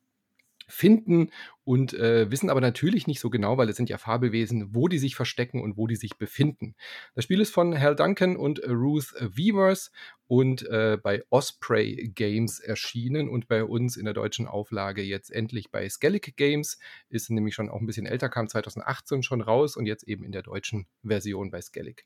finden und äh, wissen aber natürlich nicht so genau, weil es sind ja Fabelwesen, wo die sich verstecken und wo die sich befinden. Das Spiel ist von Hal Duncan und Ruth Weavers und äh, bei Osprey Games erschienen und bei uns in der deutschen Auflage jetzt endlich bei Skellig Games. Ist nämlich schon auch ein bisschen älter, kam 2018 schon raus und jetzt eben in der deutschen Version bei Skellig.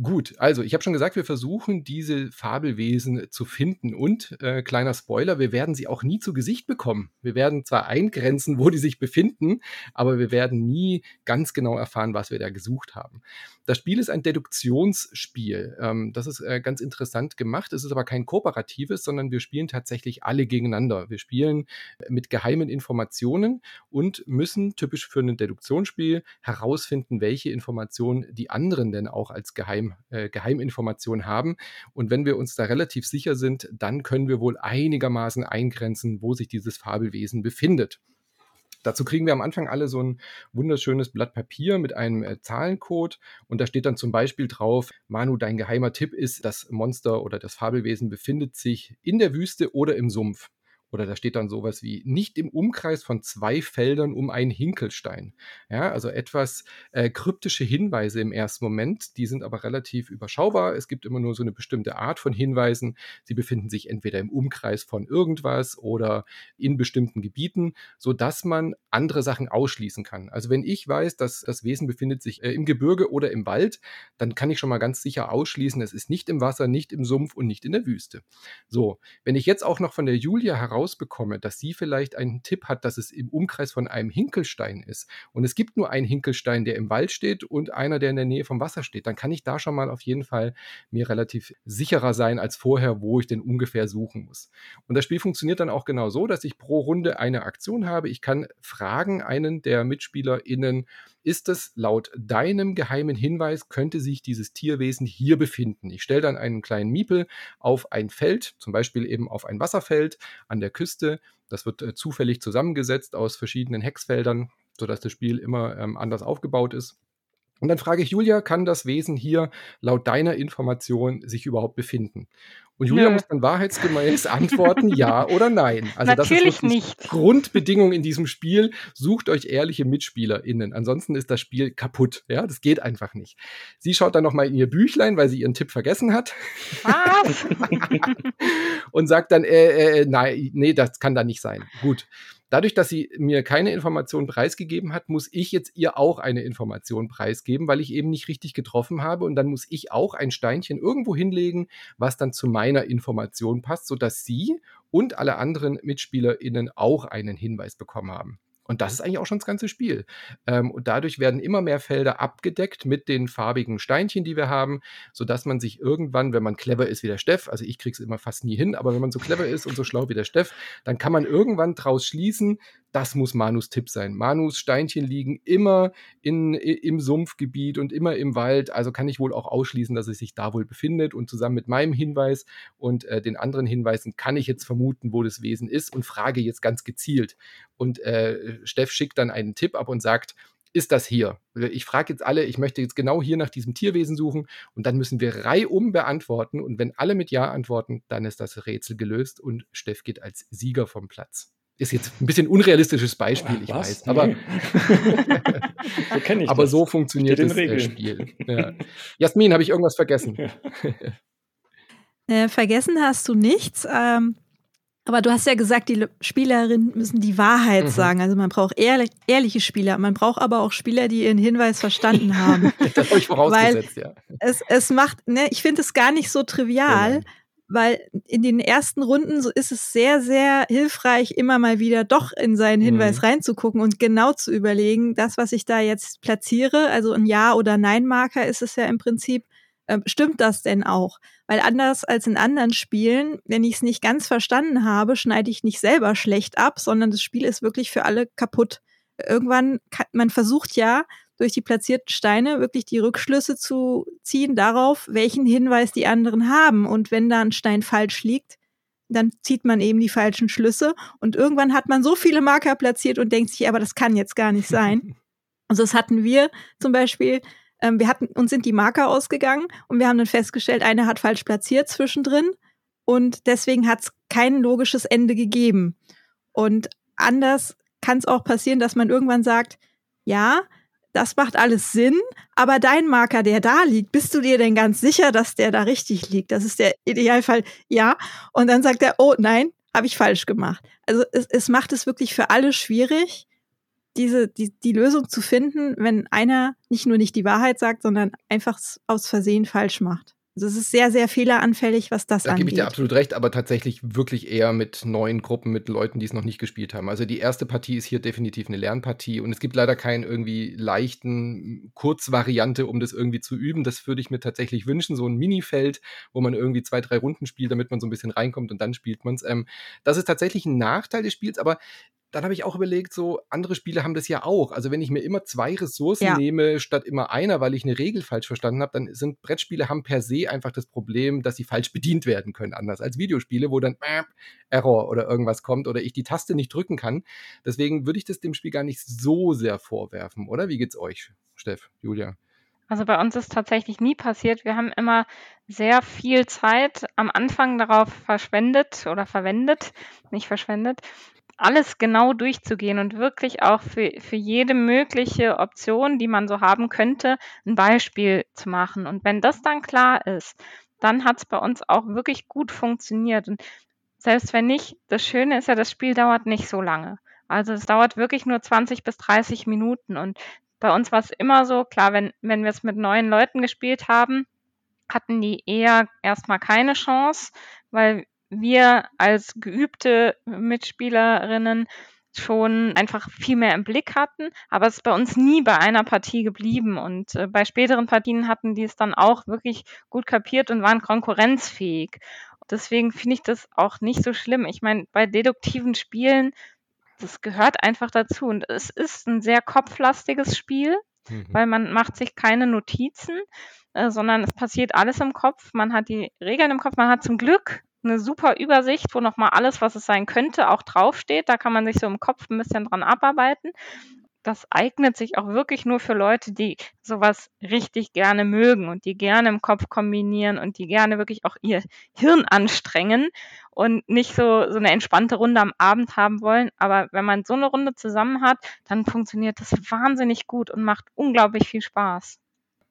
Gut, also ich habe schon gesagt, wir versuchen diese Fabelwesen zu finden und äh, kleiner Spoiler, wir werden sie auch nie zu Gesicht bekommen. Wir werden zwar eingrenzen, wo die sich befinden, aber wir werden nie ganz genau erfahren, was wir da gesucht haben. Das Spiel ist ein Deduktionsspiel. Ähm, das ist äh, ganz interessant gemacht. Es ist aber kein kooperatives, sondern wir spielen tatsächlich alle gegeneinander. Wir spielen mit geheimen Informationen und müssen typisch für ein Deduktionsspiel herausfinden, welche Informationen die anderen denn auch als Geheim, äh, Geheiminformation haben. Und wenn wir uns da relativ sicher sind, dann können wir wohl einigermaßen eingrenzen, wo sich dieses Fabelwesen befindet. Dazu kriegen wir am Anfang alle so ein wunderschönes Blatt Papier mit einem äh, Zahlencode und da steht dann zum Beispiel drauf, Manu, dein geheimer Tipp ist, das Monster oder das Fabelwesen befindet sich in der Wüste oder im Sumpf. Oder da steht dann sowas wie nicht im Umkreis von zwei Feldern um einen Hinkelstein. Ja, also etwas äh, kryptische Hinweise im ersten Moment, die sind aber relativ überschaubar. Es gibt immer nur so eine bestimmte Art von Hinweisen. Sie befinden sich entweder im Umkreis von irgendwas oder in bestimmten Gebieten, sodass man andere Sachen ausschließen kann. Also wenn ich weiß, dass das Wesen befindet sich äh, im Gebirge oder im Wald, dann kann ich schon mal ganz sicher ausschließen, es ist nicht im Wasser, nicht im Sumpf und nicht in der Wüste. So, wenn ich jetzt auch noch von der Julia herausbekomme, dass sie vielleicht einen Tipp hat, dass es im Umkreis von einem Hinkelstein ist und es gibt nur einen Hinkelstein, der im Wald steht und einer, der in der Nähe vom Wasser steht, dann kann ich da schon mal auf jeden Fall mir relativ sicherer sein als vorher, wo ich denn ungefähr suchen muss. Und das Spiel funktioniert dann auch genau so, dass ich pro Runde eine Aktion habe. Ich kann fragen einen der MitspielerInnen, ist es laut deinem geheimen Hinweis, könnte sich dieses Tierwesen hier befinden? Ich stelle dann einen kleinen Miepel auf ein Feld, zum Beispiel eben auf ein Wasserfeld an der Küste. Das wird äh, zufällig zusammengesetzt aus verschiedenen Hexfeldern, sodass das Spiel immer ähm, anders aufgebaut ist. Und dann frage ich Julia, kann das Wesen hier laut deiner Information sich überhaupt befinden? Und Julia Nö. muss dann wahrheitsgemäß antworten, ja oder nein. Also Natürlich das ist nicht. Grundbedingung in diesem Spiel. Sucht euch ehrliche MitspielerInnen. Ansonsten ist das Spiel kaputt. Ja, das geht einfach nicht. Sie schaut dann nochmal in ihr Büchlein, weil sie ihren Tipp vergessen hat. Was? und sagt dann, äh, äh, nein, nee, das kann da nicht sein. Gut. Dadurch, dass sie mir keine Information preisgegeben hat, muss ich jetzt ihr auch eine Information preisgeben, weil ich eben nicht richtig getroffen habe. Und dann muss ich auch ein Steinchen irgendwo hinlegen, was dann zu meiner Information passt, sodass sie und alle anderen MitspielerInnen auch einen Hinweis bekommen haben. Und das ist eigentlich auch schon das ganze Spiel. Ähm, und dadurch werden immer mehr Felder abgedeckt mit den farbigen Steinchen, die wir haben, sodass man sich irgendwann, wenn man clever ist wie der Steff, also ich kriege es immer fast nie hin, aber wenn man so clever ist und so schlau wie der Steff, dann kann man irgendwann draus schließen, das muss Manus Tipp sein. Manus Steinchen liegen immer in, im Sumpfgebiet und immer im Wald, also kann ich wohl auch ausschließen, dass es sich da wohl befindet. Und zusammen mit meinem Hinweis und äh, den anderen Hinweisen kann ich jetzt vermuten, wo das Wesen ist und frage jetzt ganz gezielt. Und äh, Steff schickt dann einen Tipp ab und sagt, ist das hier? Ich frage jetzt alle, ich möchte jetzt genau hier nach diesem Tierwesen suchen und dann müssen wir reihum beantworten und wenn alle mit Ja antworten, dann ist das Rätsel gelöst und Steff geht als Sieger vom Platz. Ist jetzt ein bisschen unrealistisches Beispiel, ich Was? weiß. Aber, so, aber so funktioniert das äh, Spiel. Ja. Jasmin, habe ich irgendwas vergessen? Äh, vergessen hast du nichts. Ähm, aber du hast ja gesagt, die Spielerinnen müssen die Wahrheit mhm. sagen. Also man braucht ehrlich, ehrliche Spieler. Man braucht aber auch Spieler, die ihren Hinweis verstanden haben. das habe ich vorausgesetzt, Weil ja. Es, es macht, ne, ich finde es gar nicht so trivial. Ja weil in den ersten Runden so ist es sehr, sehr hilfreich, immer mal wieder doch in seinen Hinweis mhm. reinzugucken und genau zu überlegen, das, was ich da jetzt platziere, also ein Ja- oder Nein-Marker ist es ja im Prinzip, äh, stimmt das denn auch? Weil anders als in anderen Spielen, wenn ich es nicht ganz verstanden habe, schneide ich nicht selber schlecht ab, sondern das Spiel ist wirklich für alle kaputt. Irgendwann, kann, man versucht ja, durch die platzierten Steine wirklich die Rückschlüsse zu ziehen darauf, welchen Hinweis die anderen haben. Und wenn da ein Stein falsch liegt, dann zieht man eben die falschen Schlüsse. Und irgendwann hat man so viele Marker platziert und denkt sich, aber das kann jetzt gar nicht sein. Also das hatten wir zum Beispiel, ähm, wir hatten, uns sind die Marker ausgegangen und wir haben dann festgestellt, einer hat falsch platziert zwischendrin und deswegen hat es kein logisches Ende gegeben. Und anders kann es auch passieren, dass man irgendwann sagt, ja, das macht alles Sinn, aber dein Marker, der da liegt, bist du dir denn ganz sicher, dass der da richtig liegt? Das ist der Idealfall, ja. Und dann sagt er, oh nein, habe ich falsch gemacht. Also es, es macht es wirklich für alle schwierig, diese, die, die Lösung zu finden, wenn einer nicht nur nicht die Wahrheit sagt, sondern einfach aus Versehen falsch macht. Also es ist sehr, sehr fehleranfällig, was das da angeht. Da gebe ich dir absolut recht, aber tatsächlich wirklich eher mit neuen Gruppen, mit Leuten, die es noch nicht gespielt haben. Also die erste Partie ist hier definitiv eine Lernpartie und es gibt leider keinen irgendwie leichten Kurzvariante, um das irgendwie zu üben. Das würde ich mir tatsächlich wünschen, so ein Minifeld, wo man irgendwie zwei, drei Runden spielt, damit man so ein bisschen reinkommt und dann spielt man es. Ähm, das ist tatsächlich ein Nachteil des Spiels, aber dann habe ich auch überlegt, so andere Spiele haben das ja auch. Also wenn ich mir immer zwei Ressourcen ja. nehme statt immer einer, weil ich eine Regel falsch verstanden habe, dann sind Brettspiele haben per se einfach das Problem, dass sie falsch bedient werden können, anders als Videospiele, wo dann äh, Error oder irgendwas kommt oder ich die Taste nicht drücken kann. Deswegen würde ich das dem Spiel gar nicht so sehr vorwerfen, oder? Wie geht's euch, Steff, Julia? Also bei uns ist tatsächlich nie passiert. Wir haben immer sehr viel Zeit am Anfang darauf verschwendet oder verwendet, nicht verschwendet, alles genau durchzugehen und wirklich auch für, für jede mögliche Option, die man so haben könnte, ein Beispiel zu machen. Und wenn das dann klar ist, dann hat es bei uns auch wirklich gut funktioniert. Und selbst wenn nicht, das Schöne ist ja, das Spiel dauert nicht so lange. Also es dauert wirklich nur 20 bis 30 Minuten. Und bei uns war es immer so, klar, wenn, wenn wir es mit neuen Leuten gespielt haben, hatten die eher erstmal keine Chance, weil wir als geübte Mitspielerinnen schon einfach viel mehr im Blick hatten, aber es ist bei uns nie bei einer Partie geblieben und äh, bei späteren Partien hatten die es dann auch wirklich gut kapiert und waren konkurrenzfähig. Deswegen finde ich das auch nicht so schlimm. Ich meine, bei deduktiven Spielen, das gehört einfach dazu und es ist ein sehr kopflastiges Spiel, mhm. weil man macht sich keine Notizen, äh, sondern es passiert alles im Kopf. Man hat die Regeln im Kopf, man hat zum Glück eine super Übersicht, wo nochmal alles, was es sein könnte, auch draufsteht. Da kann man sich so im Kopf ein bisschen dran abarbeiten. Das eignet sich auch wirklich nur für Leute, die sowas richtig gerne mögen und die gerne im Kopf kombinieren und die gerne wirklich auch ihr Hirn anstrengen und nicht so, so eine entspannte Runde am Abend haben wollen. Aber wenn man so eine Runde zusammen hat, dann funktioniert das wahnsinnig gut und macht unglaublich viel Spaß.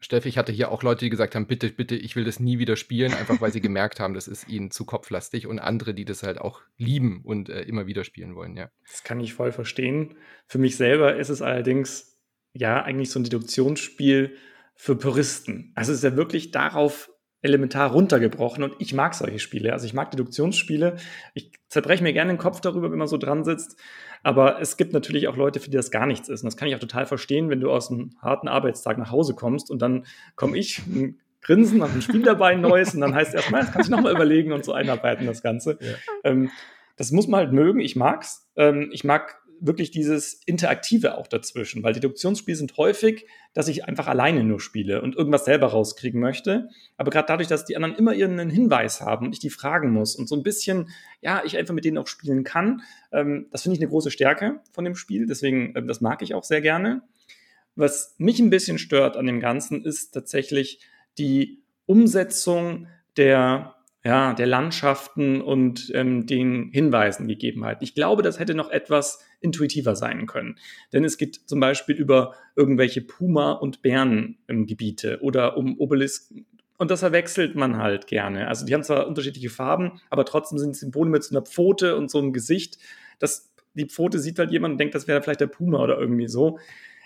Steffi, ich hatte hier auch Leute, die gesagt haben, bitte, bitte, ich will das nie wieder spielen, einfach weil sie gemerkt haben, das ist ihnen zu kopflastig und andere, die das halt auch lieben und äh, immer wieder spielen wollen, ja. Das kann ich voll verstehen. Für mich selber ist es allerdings ja eigentlich so ein Deduktionsspiel für Puristen. Also es ist ja wirklich darauf elementar runtergebrochen und ich mag solche Spiele. Also ich mag Deduktionsspiele. Ich zerbreche mir gerne den Kopf darüber, wenn man so dran sitzt. Aber es gibt natürlich auch Leute, für die das gar nichts ist. Und das kann ich auch total verstehen, wenn du aus einem harten Arbeitstag nach Hause kommst und dann komme ich, ein Grinsen, habe ein Spiel dabei, ein neues, und dann heißt es erstmal, jetzt kannst du nochmal überlegen und so einarbeiten, das Ganze. Ja. Ähm, das muss man halt mögen. Ich mag's. Ähm, ich mag wirklich dieses Interaktive auch dazwischen, weil Deduktionsspiele sind häufig, dass ich einfach alleine nur spiele und irgendwas selber rauskriegen möchte. Aber gerade dadurch, dass die anderen immer ihren Hinweis haben und ich die fragen muss und so ein bisschen, ja, ich einfach mit denen auch spielen kann, ähm, das finde ich eine große Stärke von dem Spiel. Deswegen, äh, das mag ich auch sehr gerne. Was mich ein bisschen stört an dem Ganzen ist tatsächlich die Umsetzung der ja, der Landschaften und ähm, den Hinweisen Gegebenheiten. Ich glaube, das hätte noch etwas intuitiver sein können. Denn es geht zum Beispiel über irgendwelche Puma- und Bärengebiete oder um Obelisken. Und das verwechselt man halt gerne. Also die haben zwar unterschiedliche Farben, aber trotzdem sind Symbole mit so einer Pfote und so einem Gesicht. Das, die Pfote sieht halt jemand und denkt, das wäre vielleicht der Puma oder irgendwie so.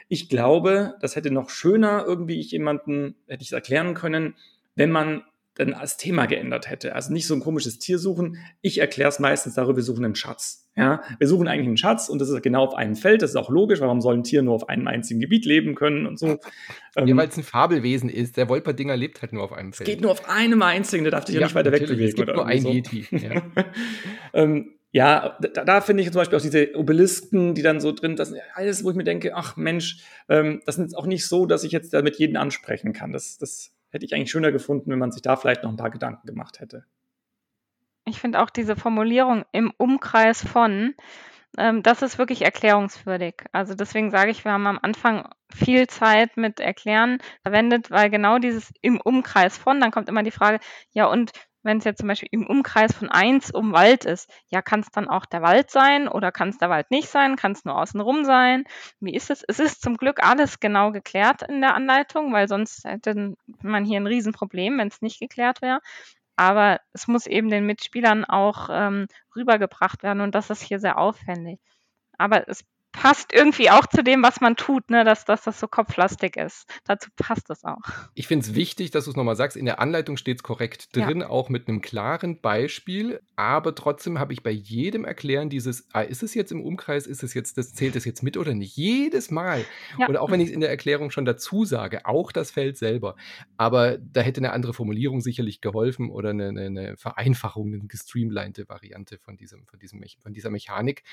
Ich glaube, das hätte noch schöner irgendwie ich jemanden, hätte ich es erklären können, wenn man dann als Thema geändert hätte. Also nicht so ein komisches Tier suchen. Ich erkläre es meistens darüber, wir suchen einen Schatz. Ja, wir suchen eigentlich einen Schatz und das ist genau auf einem Feld. Das ist auch logisch. Warum sollen Tiere nur auf einem einzigen Gebiet leben können und so? Ja, ähm, weil es ein Fabelwesen ist. Der Wolperdinger lebt halt nur auf einem Feld. Es geht nur auf einem einzigen. Der darf sich ja, nicht weiter wegbewegen. Es gibt nur ein so. Yeti. Ja. ähm, ja, da, da finde ich zum Beispiel auch diese Obelisken, die dann so drin, das sind alles, wo ich mir denke, ach Mensch, ähm, das ist auch nicht so, dass ich jetzt damit jeden ansprechen kann. Das, das hätte ich eigentlich schöner gefunden, wenn man sich da vielleicht noch ein paar Gedanken gemacht hätte. Ich finde auch diese Formulierung im Umkreis von, ähm, das ist wirklich erklärungswürdig. Also deswegen sage ich, wir haben am Anfang viel Zeit mit Erklären verwendet, weil genau dieses im Umkreis von, dann kommt immer die Frage, ja und wenn es jetzt zum Beispiel im Umkreis von eins um Wald ist, ja, kann es dann auch der Wald sein oder kann es der Wald nicht sein? Kann es nur außenrum sein? Wie ist es? Es ist zum Glück alles genau geklärt in der Anleitung, weil sonst hätte man hier ein Riesenproblem, wenn es nicht geklärt wäre. Aber es muss eben den Mitspielern auch ähm, rübergebracht werden und das ist hier sehr aufwendig. Aber es passt irgendwie auch zu dem, was man tut, ne? dass, dass das so kopflastig ist. Dazu passt es auch. Ich finde es wichtig, dass du es nochmal sagst. In der Anleitung steht es korrekt drin, ja. auch mit einem klaren Beispiel. Aber trotzdem habe ich bei jedem Erklären dieses, ah, ist es jetzt im Umkreis, ist es jetzt, das zählt es jetzt mit oder nicht? Jedes Mal. Ja. Und auch wenn ich es in der Erklärung schon dazu sage, auch das Feld selber. Aber da hätte eine andere Formulierung sicherlich geholfen oder eine, eine Vereinfachung, eine gestreamlinete Variante von, diesem, von, diesem, von dieser Mechanik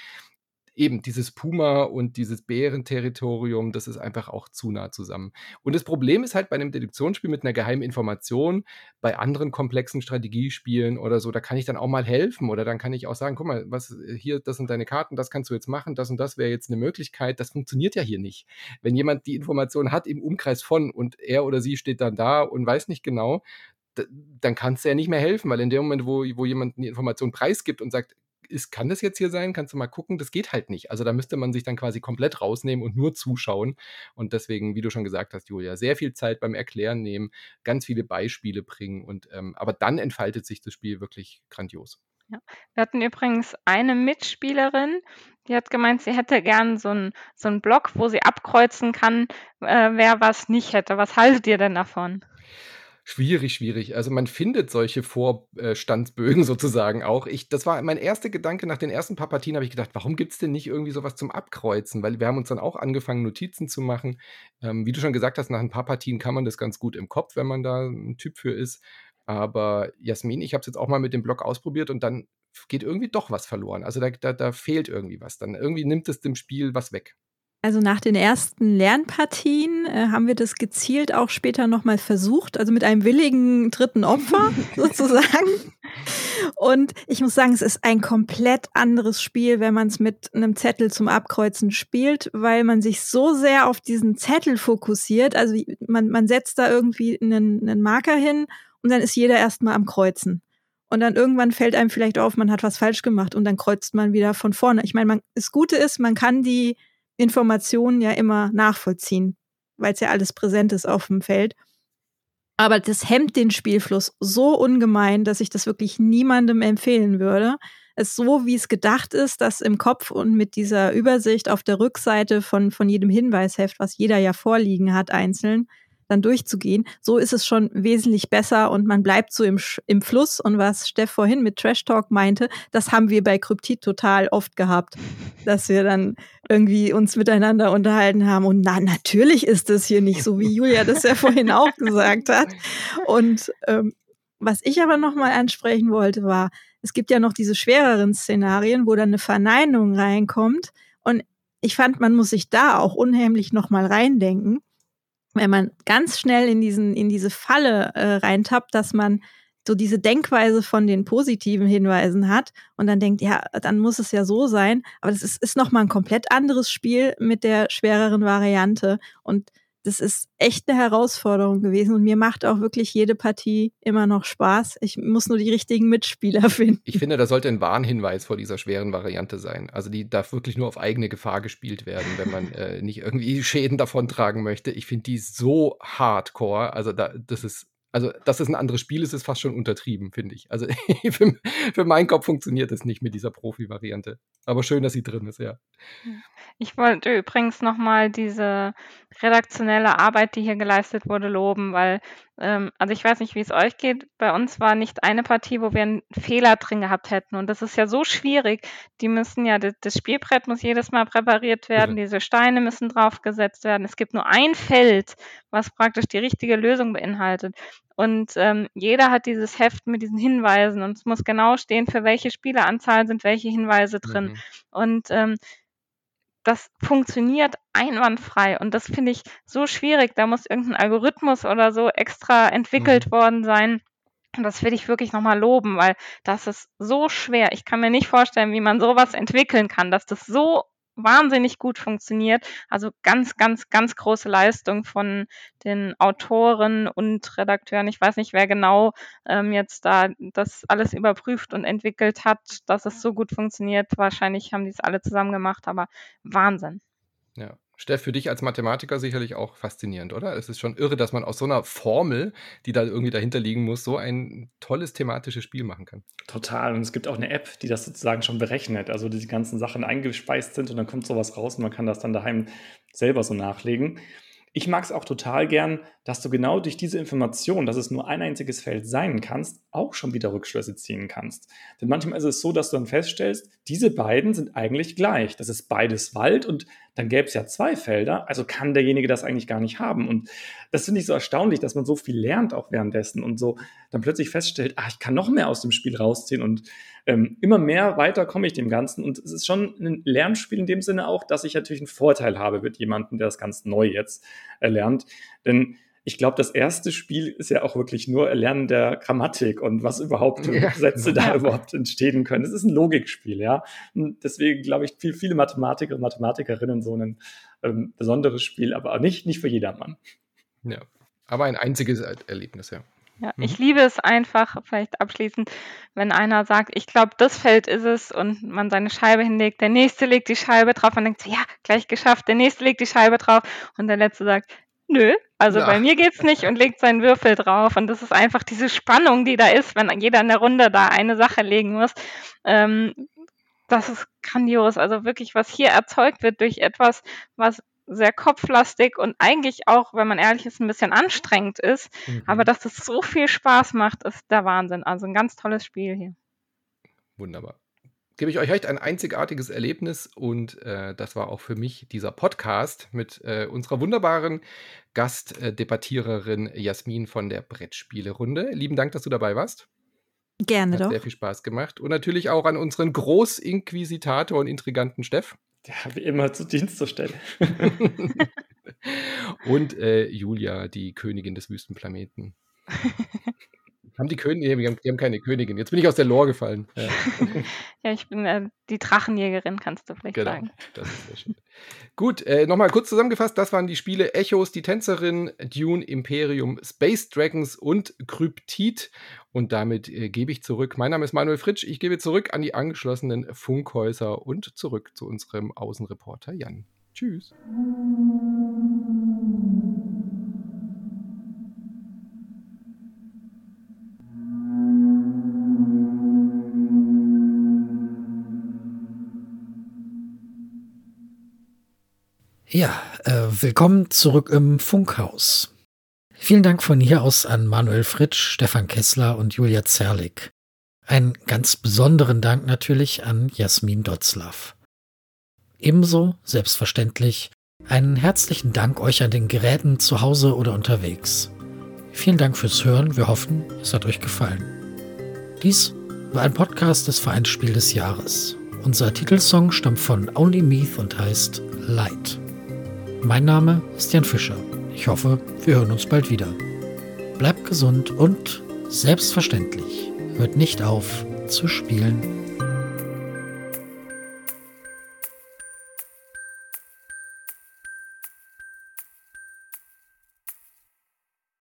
eben dieses Puma und dieses Bärenterritorium, das ist einfach auch zu nah zusammen. Und das Problem ist halt bei einem Deduktionsspiel mit einer geheimen Information, bei anderen komplexen Strategiespielen oder so, da kann ich dann auch mal helfen oder dann kann ich auch sagen, guck mal, was hier, das sind deine Karten, das kannst du jetzt machen, das und das wäre jetzt eine Möglichkeit. Das funktioniert ja hier nicht. Wenn jemand die Information hat im Umkreis von und er oder sie steht dann da und weiß nicht genau, dann kannst du ja nicht mehr helfen, weil in dem Moment, wo, wo jemand eine Information preisgibt und sagt, ist, kann das jetzt hier sein? Kannst du mal gucken? Das geht halt nicht. Also da müsste man sich dann quasi komplett rausnehmen und nur zuschauen. Und deswegen, wie du schon gesagt hast, Julia, sehr viel Zeit beim Erklären nehmen, ganz viele Beispiele bringen. Und ähm, aber dann entfaltet sich das Spiel wirklich grandios. Ja. Wir hatten übrigens eine Mitspielerin, die hat gemeint, sie hätte gern so einen so Block, wo sie abkreuzen kann, äh, wer was nicht hätte. Was haltet ihr denn davon? Schwierig, schwierig. Also man findet solche Vorstandsbögen sozusagen auch. Ich, das war mein erster Gedanke nach den ersten paar Partien, habe ich gedacht, warum gibt es denn nicht irgendwie sowas zum Abkreuzen? Weil wir haben uns dann auch angefangen, Notizen zu machen. Ähm, wie du schon gesagt hast, nach ein paar Partien kann man das ganz gut im Kopf, wenn man da ein Typ für ist. Aber Jasmin, ich habe es jetzt auch mal mit dem Blog ausprobiert und dann geht irgendwie doch was verloren. Also da, da, da fehlt irgendwie was. Dann irgendwie nimmt es dem Spiel was weg. Also nach den ersten Lernpartien äh, haben wir das gezielt auch später nochmal versucht, also mit einem willigen dritten Opfer sozusagen. Und ich muss sagen, es ist ein komplett anderes Spiel, wenn man es mit einem Zettel zum Abkreuzen spielt, weil man sich so sehr auf diesen Zettel fokussiert. Also man, man setzt da irgendwie einen, einen Marker hin und dann ist jeder erstmal am Kreuzen. Und dann irgendwann fällt einem vielleicht auf, man hat was falsch gemacht und dann kreuzt man wieder von vorne. Ich meine, man, das Gute ist, man kann die Informationen ja immer nachvollziehen, weil es ja alles präsent ist auf dem Feld. Aber das hemmt den Spielfluss so ungemein, dass ich das wirklich niemandem empfehlen würde. Es so, wie es gedacht ist, dass im Kopf und mit dieser Übersicht auf der Rückseite von, von jedem Hinweisheft, was jeder ja vorliegen hat, einzeln, dann durchzugehen. So ist es schon wesentlich besser und man bleibt so im, im Fluss. Und was Steff vorhin mit Trash Talk meinte, das haben wir bei Kryptid total oft gehabt, dass wir dann irgendwie uns miteinander unterhalten haben. Und na, natürlich ist es hier nicht so, wie Julia das ja vorhin auch gesagt hat. Und ähm, was ich aber nochmal ansprechen wollte, war, es gibt ja noch diese schwereren Szenarien, wo dann eine Verneinung reinkommt. Und ich fand, man muss sich da auch unheimlich nochmal reindenken wenn man ganz schnell in diesen, in diese Falle äh, reintappt, dass man so diese Denkweise von den positiven Hinweisen hat und dann denkt, ja, dann muss es ja so sein. Aber das ist, ist nochmal ein komplett anderes Spiel mit der schwereren Variante. Und das ist echt eine Herausforderung gewesen und mir macht auch wirklich jede Partie immer noch Spaß. Ich muss nur die richtigen Mitspieler finden. Ich finde, da sollte ein Warnhinweis vor dieser schweren Variante sein. Also die darf wirklich nur auf eigene Gefahr gespielt werden, wenn man äh, nicht irgendwie Schäden davontragen möchte. Ich finde die so hardcore. Also da, das ist also, dass es ein anderes Spiel ist, ist fast schon untertrieben, finde ich. Also, für, für, meinen Kopf funktioniert es nicht mit dieser Profi-Variante. Aber schön, dass sie drin ist, ja. Ich wollte übrigens nochmal diese redaktionelle Arbeit, die hier geleistet wurde, loben, weil ähm, also ich weiß nicht, wie es euch geht. Bei uns war nicht eine Partie, wo wir einen Fehler drin gehabt hätten. Und das ist ja so schwierig. Die müssen ja, das Spielbrett muss jedes Mal präpariert werden, diese Steine müssen draufgesetzt werden. Es gibt nur ein Feld, was praktisch die richtige Lösung beinhaltet. Und ähm, jeder hat dieses Heft mit diesen Hinweisen und es muss genau stehen, für welche Spieleranzahl sind welche Hinweise drin. Mhm. Und ähm, das funktioniert einwandfrei und das finde ich so schwierig. Da muss irgendein Algorithmus oder so extra entwickelt mhm. worden sein. Und das will ich wirklich nochmal loben, weil das ist so schwer. Ich kann mir nicht vorstellen, wie man sowas entwickeln kann, dass das so wahnsinnig gut funktioniert. Also ganz, ganz, ganz große Leistung von den Autoren und Redakteuren. Ich weiß nicht, wer genau ähm, jetzt da das alles überprüft und entwickelt hat, dass es so gut funktioniert. Wahrscheinlich haben die es alle zusammen gemacht, aber Wahnsinn. Ja. Steff, für dich als Mathematiker sicherlich auch faszinierend, oder? Es ist schon irre, dass man aus so einer Formel, die da irgendwie dahinter liegen muss, so ein tolles thematisches Spiel machen kann. Total. Und es gibt auch eine App, die das sozusagen schon berechnet. Also die ganzen Sachen eingespeist sind und dann kommt sowas raus und man kann das dann daheim selber so nachlegen. Ich mag es auch total gern, dass du genau durch diese Information, dass es nur ein einziges Feld sein kannst, auch schon wieder Rückschlüsse ziehen kannst. Denn manchmal ist es so, dass du dann feststellst, diese beiden sind eigentlich gleich. Das ist beides Wald und dann gäbe es ja zwei Felder, also kann derjenige das eigentlich gar nicht haben. Und das finde ich so erstaunlich, dass man so viel lernt auch währenddessen und so dann plötzlich feststellt, ah, ich kann noch mehr aus dem Spiel rausziehen und ähm, immer mehr weiter komme ich dem Ganzen. Und es ist schon ein Lernspiel in dem Sinne auch, dass ich natürlich einen Vorteil habe mit jemandem, der das ganz neu jetzt erlernt. Denn ich glaube, das erste Spiel ist ja auch wirklich nur Erlernen der Grammatik und was überhaupt ja. Sätze da überhaupt entstehen können. Es ist ein Logikspiel, ja. Und deswegen glaube ich, viel, viele Mathematiker und Mathematikerinnen so ein ähm, besonderes Spiel, aber nicht, nicht für jedermann. Ja, aber ein einziges Erlebnis, ja. Ja, mhm. ich liebe es einfach, vielleicht abschließend, wenn einer sagt, ich glaube, das Feld ist es und man seine Scheibe hinlegt, der nächste legt die Scheibe drauf und denkt, so, ja, gleich geschafft, der nächste legt die Scheibe drauf und der letzte sagt, nö, also ja. bei mir geht's nicht und legt seinen Würfel drauf. Und das ist einfach diese Spannung, die da ist, wenn jeder in der Runde da eine Sache legen muss. Ähm, das ist grandios. Also wirklich, was hier erzeugt wird durch etwas, was sehr kopflastig und eigentlich auch, wenn man ehrlich ist, ein bisschen anstrengend ist. Mhm. Aber dass es so viel Spaß macht, ist der Wahnsinn. Also ein ganz tolles Spiel hier. Wunderbar gebe ich euch recht, ein einzigartiges Erlebnis und äh, das war auch für mich dieser Podcast mit äh, unserer wunderbaren Gastdebattiererin Jasmin von der Brettspielerunde. Lieben Dank, dass du dabei warst. Gerne Hat doch. Sehr viel Spaß gemacht. Und natürlich auch an unseren Großinquisitator und intriganten Steff. Der wie immer zu Dienst zur Stelle. und äh, Julia, die Königin des Wüstenplaneten. Haben die Königin? Die haben, die haben keine Königin. Jetzt bin ich aus der Lore gefallen. Ja, ja ich bin äh, die Drachenjägerin, kannst du vielleicht genau, sagen. Das ist sehr schön. Gut, äh, nochmal kurz zusammengefasst: Das waren die Spiele Echos, die Tänzerin, Dune, Imperium, Space Dragons und Kryptid. Und damit äh, gebe ich zurück. Mein Name ist Manuel Fritsch. Ich gebe zurück an die angeschlossenen Funkhäuser und zurück zu unserem Außenreporter Jan. Tschüss. Ja, äh, willkommen zurück im Funkhaus. Vielen Dank von hier aus an Manuel Fritsch, Stefan Kessler und Julia Zerlik. Einen ganz besonderen Dank natürlich an Jasmin Dotzlaff. Ebenso, selbstverständlich, einen herzlichen Dank euch an den Geräten zu Hause oder unterwegs. Vielen Dank fürs Hören, wir hoffen, es hat euch gefallen. Dies war ein Podcast des Vereinsspiel des Jahres. Unser Titelsong stammt von Only Meath und heißt Light. Mein Name ist Jan Fischer. Ich hoffe, wir hören uns bald wieder. Bleibt gesund und selbstverständlich hört nicht auf zu spielen.